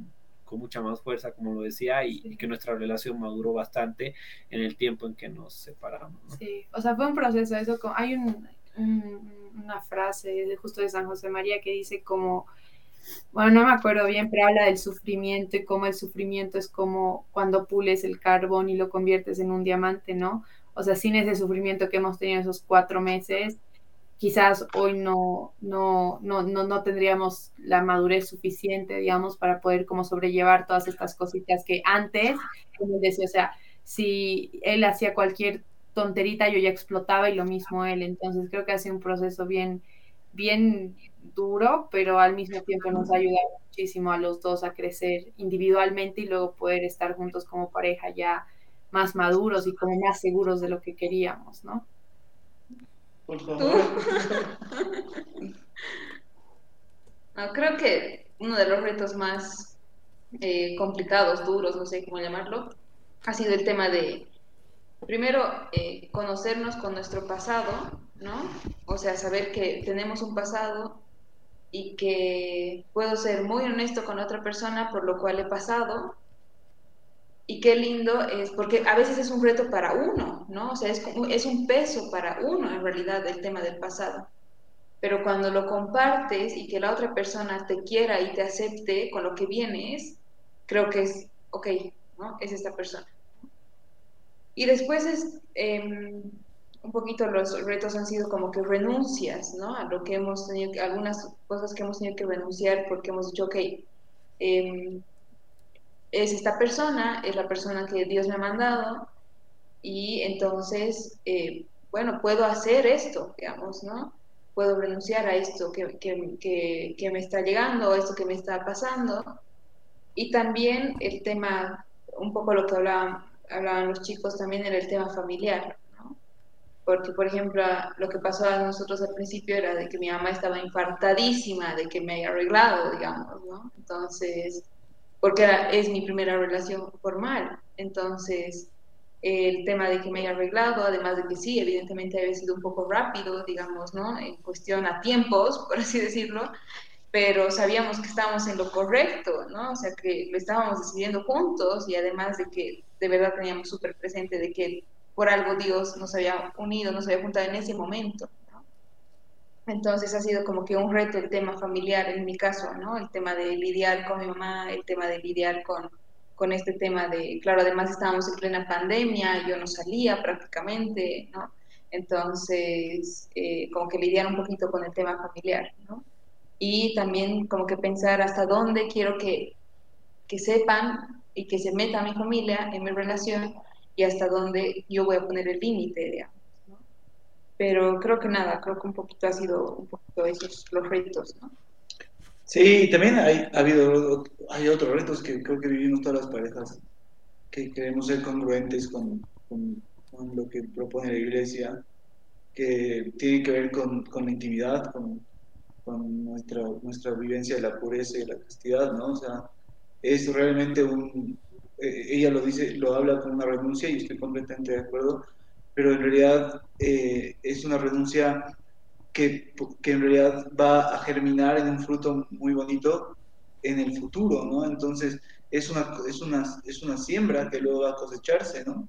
S3: con mucha más fuerza, como lo decía, y, que nuestra relación maduró bastante en el tiempo en que nos separamos. ¿no?
S2: Sí, o sea, fue un proceso, eso, hay un, una frase de justo de San José María que dice como, bueno, no me acuerdo bien, pero habla del sufrimiento y cómo el sufrimiento es como cuando pules el carbón y lo conviertes en un diamante, ¿no? O sea, sin ese sufrimiento que hemos tenido esos cuatro meses, quizás hoy no, no, no, no, no tendríamos la madurez suficiente, digamos, para poder como sobrellevar todas estas cositas que antes, como decía, o sea, si él hacía cualquier tonterita, yo ya explotaba y lo mismo él. Entonces creo que ha sido un proceso bien, bien duro, pero al mismo tiempo nos ha ayudado muchísimo a los dos a crecer individualmente y luego poder estar juntos como pareja ya más maduros y como más seguros de lo que queríamos, ¿no?
S4: Por favor. creo que uno de los retos más eh, complicados, duros, no sé cómo llamarlo, ha sido el tema de primero, eh, conocernos con nuestro pasado, ¿no? O sea, saber que tenemos un pasado y que puedo ser muy honesto con otra persona por lo cual he pasado. Y qué lindo es, porque a veces es un reto para uno, ¿no? O sea, es, es un peso para uno en realidad el tema del pasado. Pero cuando lo compartes y que la otra persona te quiera y te acepte con lo que vienes, creo que es, ok, ¿no? Es esta persona. Y después es, em, un poquito los retos han sido como que renuncias, ¿no? A lo que hemos tenido, algunas cosas que hemos tenido que renunciar porque hemos dicho, ok, em, es esta persona, es la persona que Dios me ha mandado y entonces, eh, bueno, puedo hacer esto, digamos, ¿no? Puedo renunciar a esto que, que, que me está llegando, esto que me está pasando. Y también el tema, un poco lo que hablaban hablaban los chicos también en el tema familiar, ¿no? Porque, por ejemplo, lo que pasó a nosotros al principio era de que mi mamá estaba infartadísima de que me haya arreglado, digamos, ¿no? Entonces, porque es mi primera relación formal. Entonces, el tema de que me haya arreglado, además de que sí, evidentemente había sido un poco rápido, digamos, ¿no? En cuestión a tiempos, por así decirlo, pero sabíamos que estábamos en lo correcto, ¿no? O sea, que lo estábamos decidiendo juntos y además de que de verdad teníamos súper presente de que por algo Dios nos había unido, nos había juntado en ese momento. Entonces ha sido como que un reto el tema familiar en mi caso, ¿no? El tema de lidiar con mi mamá, el tema de lidiar con, con este tema de, claro, además estábamos en plena pandemia, yo no salía prácticamente, ¿no? Entonces, eh, como que lidiar un poquito con el tema familiar, ¿no? y también como que pensar hasta dónde quiero que, que sepan y que se meta mi familia en mi relación y hasta dónde yo voy a poner el límite, digamos. Pero creo que nada, creo que un poquito ha sido un poquito esos los retos, ¿no?
S5: Sí, también hay, ha habido, hay otros retos que creo que vivimos todas las parejas, que queremos ser congruentes con, con, con lo que propone la iglesia, que tiene que ver con, con la intimidad, con, nuestra, nuestra vivencia de la pureza y la castidad, ¿no? O sea, es realmente un, eh, ella lo dice, lo habla con una renuncia y estoy completamente de acuerdo, pero en realidad eh, es una renuncia que, que, en realidad va a germinar en un fruto muy bonito en el futuro, ¿no? Entonces, es una, es una, es una siembra que luego va a cosecharse, ¿no?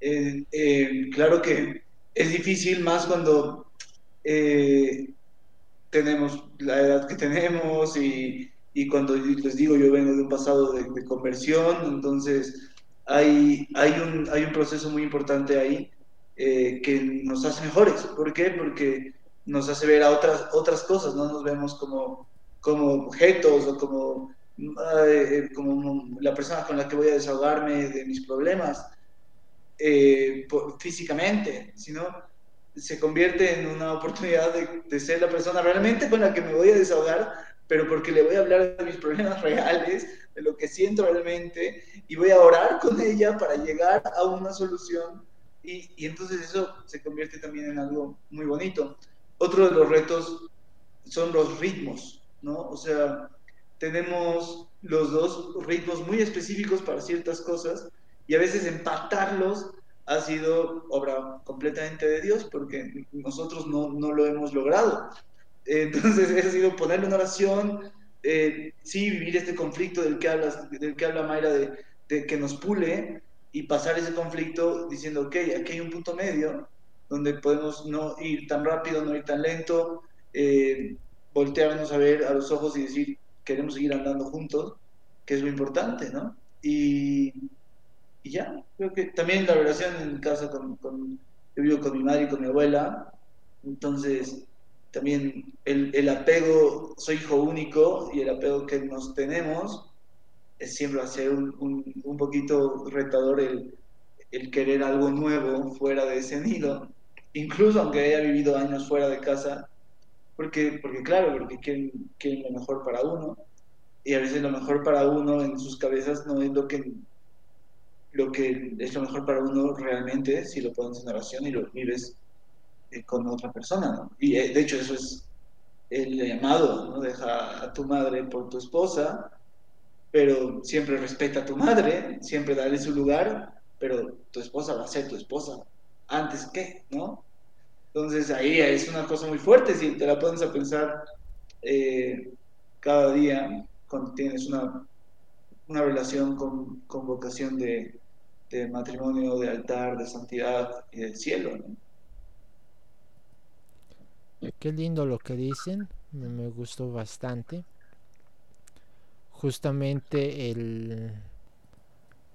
S5: Eh, claro que es difícil más cuando tenemos la edad que tenemos y, y, cuando les digo yo vengo de un pasado de, conversión, entonces hay, hay, un, hay un proceso muy importante ahí eh, que nos hace mejores. ¿Por qué? Porque nos hace ver a otras, otras cosas, no nos vemos como, como objetos o como eh, como la persona con la que voy a desahogarme de mis problemas eh, físicamente, sino se convierte en una oportunidad de, de, ser la persona realmente con la que me voy a desahogar, pero porque le voy a hablar de mis problemas reales, de lo que siento realmente, y voy a orar con ella para llegar a una solución, y, y entonces eso se convierte también en algo muy bonito. Otro de los retos son los ritmos, ¿no? O sea, tenemos los dos ritmos muy específicos para ciertas cosas y a veces empatarlos ha sido obra completamente de Dios porque nosotros no, no lo hemos logrado. Entonces, ha sido ponerle una oración, eh, sí, vivir este conflicto del que, hablas, del que habla Mayra, de, de, que nos pule y pasar ese conflicto diciendo, ok, aquí hay un punto medio donde podemos no ir tan rápido, no ir tan lento, eh, voltearnos a ver a los ojos y decir, queremos seguir andando juntos, que es lo importante, ¿no? Y, y ya, creo que también la relación en casa con, yo vivo con mi madre y con mi abuela, entonces también el, apego, soy hijo único y el apego que nos tenemos siempre hacer un, un, un poquito retador el, el, querer algo nuevo fuera de ese nido, incluso aunque haya vivido años fuera de casa, porque, porque claro, porque quieren, quieren lo mejor para uno, y a veces lo mejor para uno en sus cabezas no es lo que lo que es lo mejor para uno realmente si lo pones en oración y lo vives eh, con otra persona, ¿no? Y eh, de hecho eso es el llamado, ¿no? Deja a tu madre por tu esposa, pero siempre respeta a tu madre, siempre dale su lugar, pero tu esposa va a ser tu esposa antes que, ¿no? Entonces ahí es una cosa muy fuerte, si te la pones a pensar eh, cada día cuando tienes una, una relación con, con vocación de, de, matrimonio, de altar, de santidad y del cielo. ¿no?
S1: Qué lindo lo que dicen, me, gustó bastante. Justamente el,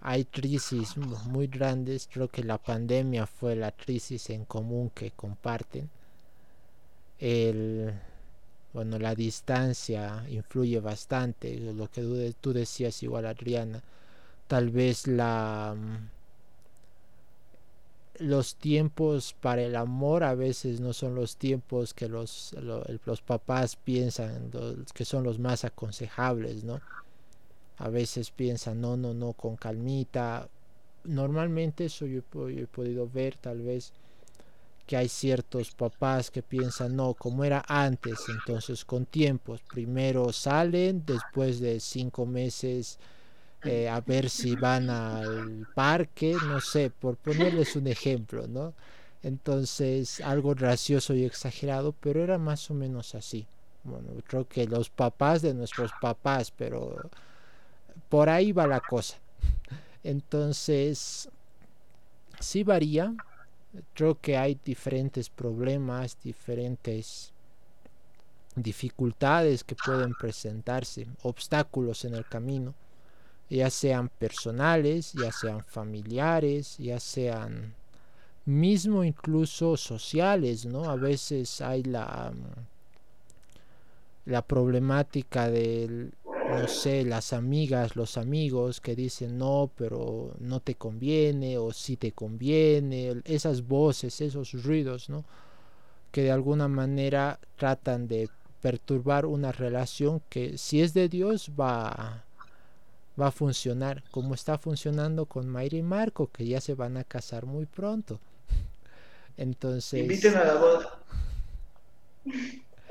S1: hay crisis muy grandes, creo que la pandemia fue la crisis en común que comparten. El, bueno, la distancia influye bastante, lo que tú decías igual Adriana, tal vez la los tiempos para el amor a veces no son los tiempos que los, los, papás piensan los, que son los más aconsejables, ¿no? a veces piensan, no, no, no, con calmita. Normalmente eso yo, yo, he podido ver tal vez que hay ciertos papás que piensan, no, como era antes, entonces con tiempos, primero salen, después de cinco meses eh, a ver si van al parque, no sé, por ponerles un ejemplo, ¿no? Entonces, algo gracioso y exagerado, pero era más o menos así. Bueno, creo que los papás de nuestros papás, pero por ahí va la cosa. Entonces, sí varía. Creo que hay diferentes problemas, diferentes dificultades que pueden presentarse, obstáculos en el camino, ya sean personales, ya sean familiares, ya sean mismo incluso sociales, ¿no? A veces hay la la problemática del no sé, las amigas, los amigos que dicen no, pero no te conviene o sí te conviene, esas voces, esos ruidos, ¿no? Que de alguna manera tratan de perturbar una relación que si es de Dios va, va a funcionar, como está funcionando con Mayra y Marco, que ya se van a casar muy pronto. Entonces...
S5: Inviten a la boda.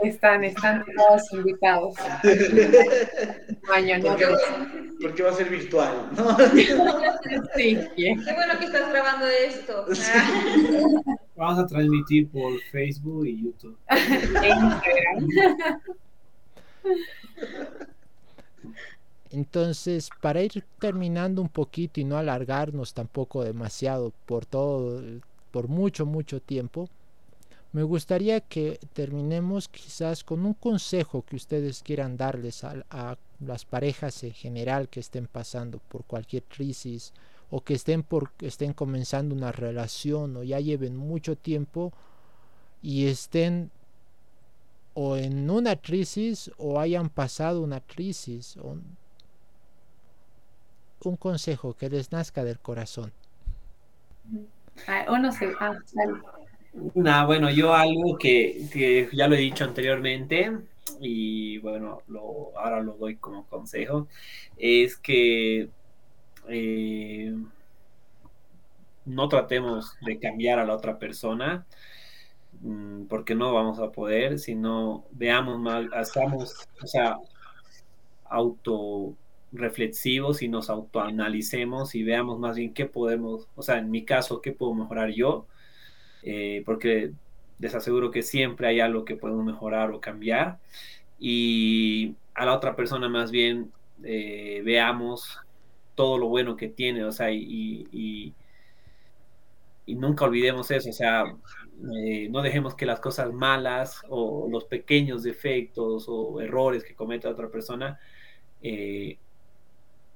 S2: Están, están todos invitados.
S5: Mañana. Porque, porque, va a ser virtual, ¿no?
S4: Sí. Qué bueno que estás grabando esto.
S3: Vamos a transmitir por Facebook y YouTube.
S1: Entonces, para ir terminando un poquito y no alargarnos tampoco demasiado por todo, por mucho, mucho tiempo, me gustaría que terminemos quizás con un consejo que ustedes quieran darles a, las parejas en general que estén pasando por cualquier crisis o que estén, por, estén comenzando una relación o ya lleven mucho tiempo y estén o en una crisis o hayan pasado una crisis un consejo que les nazca del corazón.
S2: Ah, o no sé, ah,
S3: Nah, bueno, yo algo que, ya lo he dicho anteriormente y bueno, lo, ahora lo doy como consejo, es que eh, no tratemos de cambiar a la otra persona mm, porque no vamos a poder, sino veamos más, hagamos, o sea, autorreflexivos y nos autoanalicemos y veamos más bien qué podemos, o sea, en mi caso, qué puedo mejorar yo eh, porque les aseguro que siempre hay algo que podemos mejorar o cambiar. Y a la otra persona más bien eh, veamos todo lo bueno que tiene, o sea, y, y, nunca olvidemos eso, o sea, eh, no dejemos que las cosas malas o los pequeños defectos o errores que cometa otra persona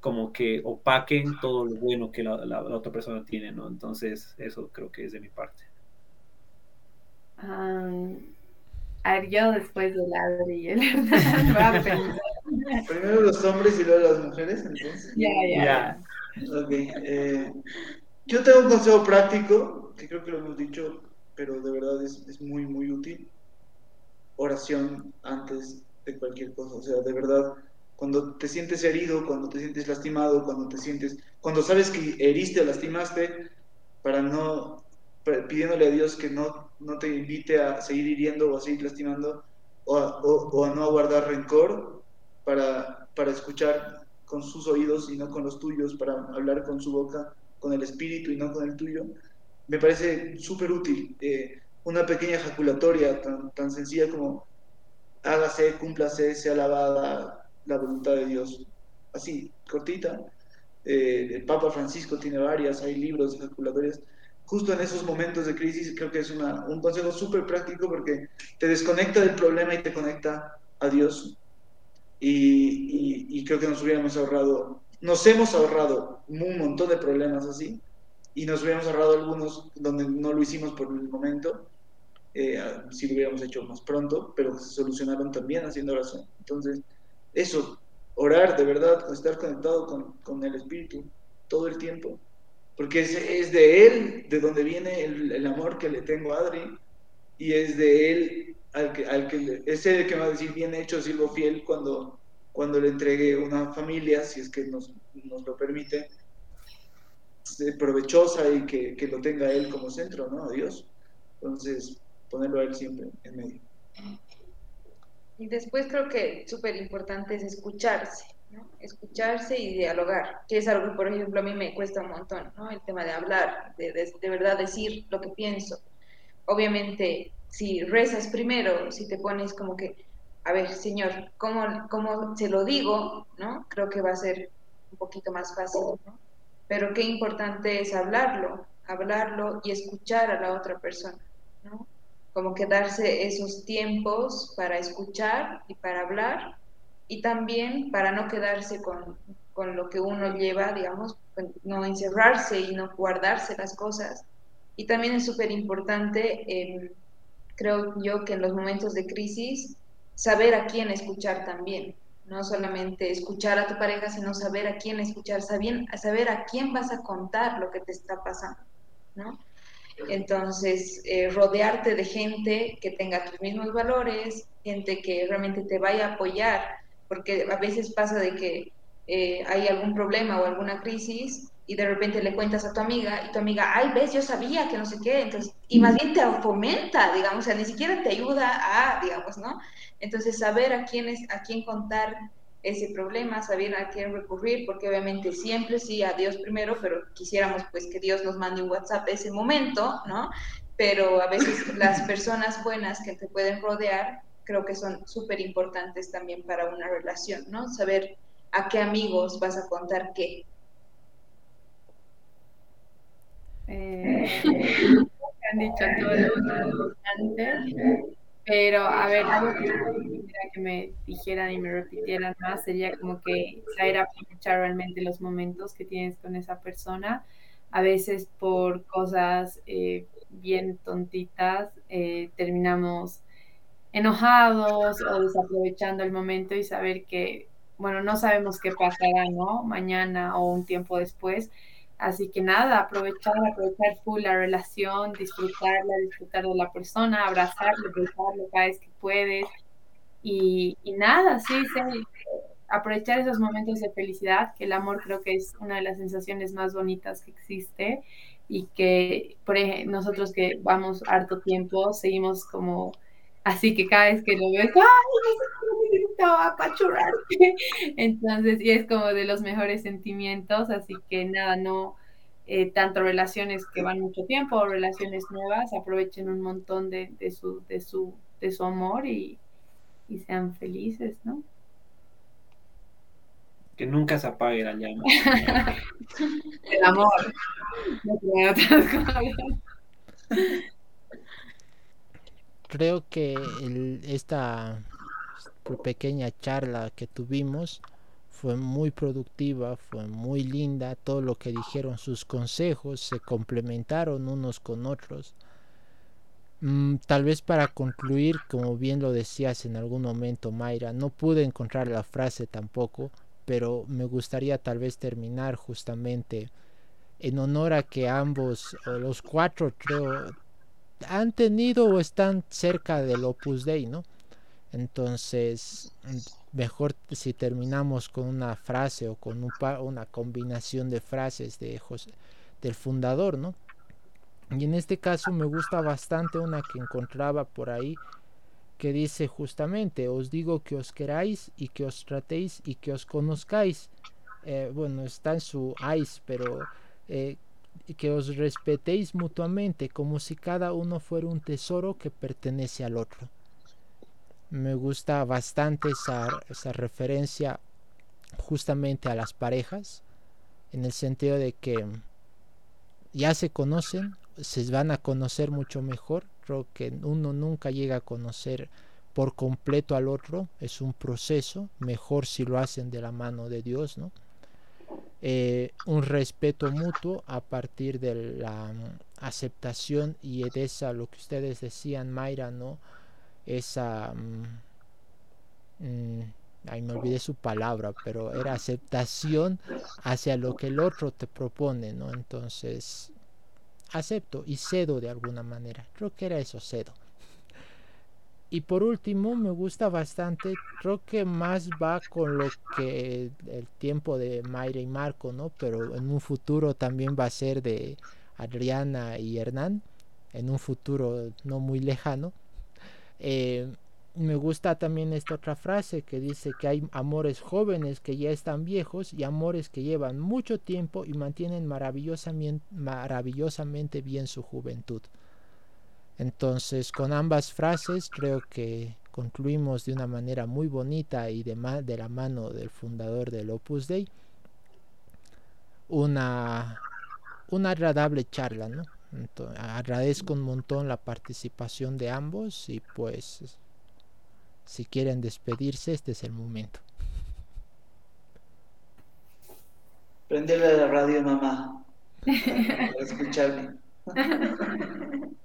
S3: como que opaquen todo lo bueno que la, la, otra persona tiene, ¿no? Entonces, eso creo que es de mi parte
S2: a ver, yo después del Adri y el
S5: Primero los hombres y luego las mujeres, entonces.
S2: Ya, ya.
S5: Ok. Eh, yo tengo un consejo práctico, que creo que lo hemos dicho, pero de verdad es, es muy, muy útil. Oración antes de cualquier cosa. O sea, de verdad, cuando te sientes herido, cuando te sientes lastimado, cuando te sientes, cuando sabes que heriste o lastimaste, para no pidiéndole a Dios que no, no te invite a seguir hiriendo o a seguir lastimando o a, a no aguardar rencor para, para escuchar con sus oídos y no con los tuyos, para hablar con su boca, con el espíritu y no con el tuyo, me parece súper útil. Eh, una pequeña ejaculatoria tan, tan sencilla como hágase, cúmplase, sea alabada la voluntad de Dios. Así, cortita. Eh, el Papa Francisco tiene varias, hay libros de ejaculatorias justo en esos momentos de crisis creo que es un consejo súper práctico porque te desconecta del problema y te conecta a Dios. Y, creo que nos hubiéramos ahorrado, nos hemos ahorrado un montón de problemas así y nos hubiéramos ahorrado algunos donde no lo hicimos por el momento, eh, si lo hubiéramos hecho más pronto, pero se solucionaron también haciendo oración. Entonces, eso, orar de verdad, estar conectado con, con el Espíritu todo el tiempo porque es, de él de donde viene el, amor que le tengo a Adri, y es de él al que, al que es el que va a decir bien hecho, sirvo fiel cuando, cuando le entregue una familia, si es que nos, nos lo permite, provechosa y que, que, lo tenga él como centro, ¿no? Dios. Entonces, ponerlo a él siempre en medio.
S4: Y después creo que súper importante es escucharse escucharse y dialogar, que es algo que, por ejemplo, a mí me cuesta un montón, ¿no? el tema de hablar, de, de, verdad decir lo que pienso. Obviamente, si rezas primero, si te pones como que, a ver, Señor, ¿cómo, cómo se lo digo? ¿no? Creo que va a ser un poquito más fácil, ¿no? Pero qué importante es hablarlo, hablarlo y escuchar a la otra persona, ¿no? Como que darse esos tiempos para escuchar y para hablar y también para no quedarse con, con lo que uno lleva, digamos, no encerrarse y no guardarse las cosas. Y también es súper importante, em, creo yo, que en los momentos de crisis, saber a quién escuchar también. No solamente escuchar a tu pareja, sino saber a quién escuchar, saber, saber a quién vas a contar lo que te está pasando, ¿no? Entonces, eh, rodearte de gente que tenga tus mismos valores, gente que realmente te vaya a apoyar porque a veces pasa de que eh, hay algún problema o alguna crisis y de repente le cuentas a tu amiga y tu amiga, ay, ves, yo sabía que no sé qué, entonces, y más bien te fomenta, digamos, o sea, ni siquiera te ayuda a, digamos, ¿no? Entonces, saber a quién, es, a quién contar ese problema, saber a quién recurrir, porque obviamente siempre sí a Dios primero, pero quisiéramos pues que Dios nos mande un WhatsApp ese momento, ¿no? Pero a veces las personas buenas que te pueden rodear creo que son súper importantes también para una relación, ¿no? Saber a qué amigos vas a contar qué.
S2: Eh, han dicho todo antes, pero a ver, algo que me dijeran y me repitieran más sería como que saber aprovechar realmente los momentos que tienes con esa persona. A veces por cosas eh, bien tontitas eh, terminamos enojados o desaprovechando el momento y saber que bueno, no sabemos qué pasará, ¿no? Mañana o un tiempo después. Así que nada, aprovechar, aprovechar full la relación, disfrutarla, disfrutar de la persona, abrazarlo, besarlo cada vez que puedes. Y, y nada, sí, sí, aprovechar esos momentos de felicidad, que el amor creo que es una de las sensaciones más bonitas que existe y que por nosotros que vamos harto tiempo seguimos como así que cada vez que lo ves, ¡ay! Necesito apachurrarte. Entonces, y es como de los mejores sentimientos, así que nada, no eh, tanto relaciones que van mucho tiempo o relaciones nuevas, aprovechen un montón de, de, su, de, su, de su amor y, y sean felices, ¿no?
S3: que nunca se apague la llama.
S2: El amor.
S1: Creo que esta pequeña charla que tuvimos fue muy productiva, fue muy linda, todo lo que dijeron sus consejos se complementaron unos con otros. Mm, tal vez para concluir, como bien lo decías en algún momento, Mayra, no pude encontrar la frase tampoco, pero me gustaría tal vez terminar justamente en honor a que ambos, los cuatro creo, han tenido o están cerca del Opus Dei, ¿no? Entonces, mejor si terminamos con una frase o con un una combinación de frases de del fundador, ¿no? Y en este caso me gusta bastante una que encontraba por ahí que dice justamente, os digo que os queráis y que os tratéis y que os conozcáis. Eh, bueno, está en su ice, pero eh, que os respetéis mutuamente como si cada uno fuera un tesoro que pertenece al otro. Me gusta bastante esa, esa referencia justamente a las parejas, en el sentido de que ya se conocen, se van a conocer mucho mejor creo que uno nunca llega a conocer por completo al otro, es un proceso, mejor si lo hacen de la mano de Dios, ¿no? Eh, un respeto mutuo a partir de la mm, aceptación y de esa, lo que ustedes decían, Mayra, ¿no? Esa... Mm, mm, ay, me olvidé su palabra, pero era aceptación hacia lo que el otro te propone, ¿no? Entonces, acepto y cedo de alguna manera. Creo que era eso, cedo. Y por último, me gusta bastante, creo que más va con lo que el tiempo de Mayra y Marco, ¿no? Pero en un futuro también va a ser de Adriana y Hernán, en un futuro no muy lejano. Eh, me gusta también esta otra frase que dice que hay amores jóvenes que ya están viejos y amores que llevan mucho tiempo y mantienen maravillosamente, bien su juventud. Entonces, con ambas frases creo que concluimos de una manera muy bonita y de, de la mano del fundador del Opus Dei una, una agradable charla, ¿no? Agradezco un montón la participación de ambos y pues si quieren despedirse, este es el momento.
S5: Prendele la radio, mamá. Para escucharme.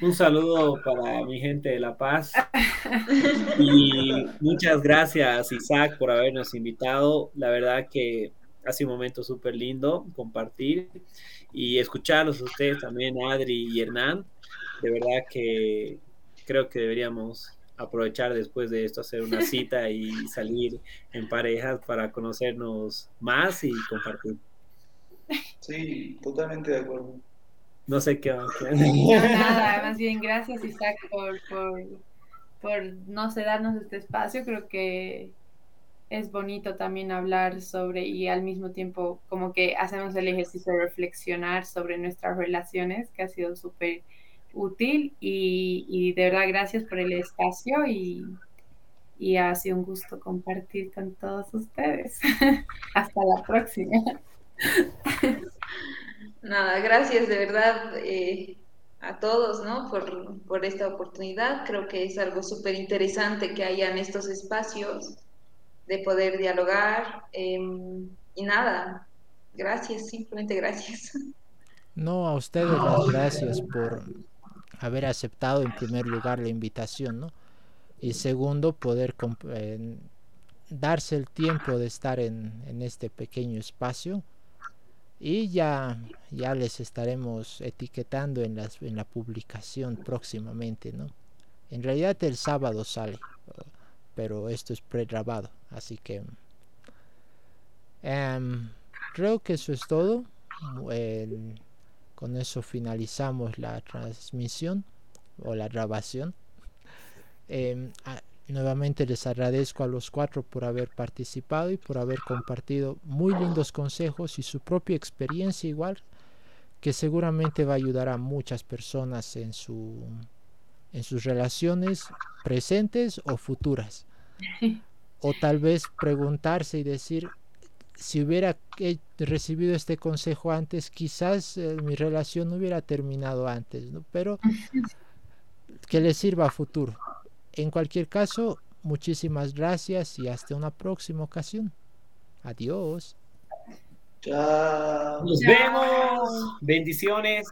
S3: Un saludo para mi gente de La Paz. Y muchas gracias, Isaac, por habernos invitado. La verdad que ha sido un momento súper lindo compartir y escucharlos a ustedes también, Adri y Hernán. De verdad que creo que deberíamos aprovechar después de esto, hacer una cita y salir en parejas para conocernos más y compartir.
S5: Sí, totalmente de acuerdo.
S3: No sé qué
S2: No, nada, más bien gracias Isaac por, por, por, no sé, darnos este espacio. Creo que es bonito también hablar sobre y al mismo tiempo como que hacemos el ejercicio de reflexionar sobre nuestras relaciones, que ha sido súper útil y, de verdad gracias por el espacio y, y ha sido un gusto compartir con todos ustedes. Hasta la próxima.
S4: Nada, gracias de verdad eh, a todos, ¿no? Por, por, esta oportunidad. Creo que es algo súper interesante que hayan estos espacios de poder dialogar. Em, y nada, gracias, simplemente gracias.
S1: No, a ustedes las gracias por haber aceptado en primer lugar la invitación, ¿no? Y segundo, poder darse el tiempo de estar en, en este pequeño espacio y ya, ya les estaremos etiquetando en, las, en la publicación próximamente, ¿no? En realidad el sábado sale, pero esto es pregrabado, así que em, creo que eso es todo. con eso finalizamos la transmisión o la grabación. Em, Nuevamente les agradezco a los cuatro por haber participado y por haber compartido muy lindos consejos y su propia experiencia igual, que seguramente va a ayudar a muchas personas en, su, en sus relaciones presentes o futuras. O tal vez preguntarse y decir, si hubiera recibido este consejo antes, quizás eh, mi relación no hubiera terminado antes, pero que le sirva a futuro. En cualquier caso, muchísimas gracias y hasta una próxima ocasión. Adiós.
S5: Chao.
S3: Nos vemos. Bendiciones.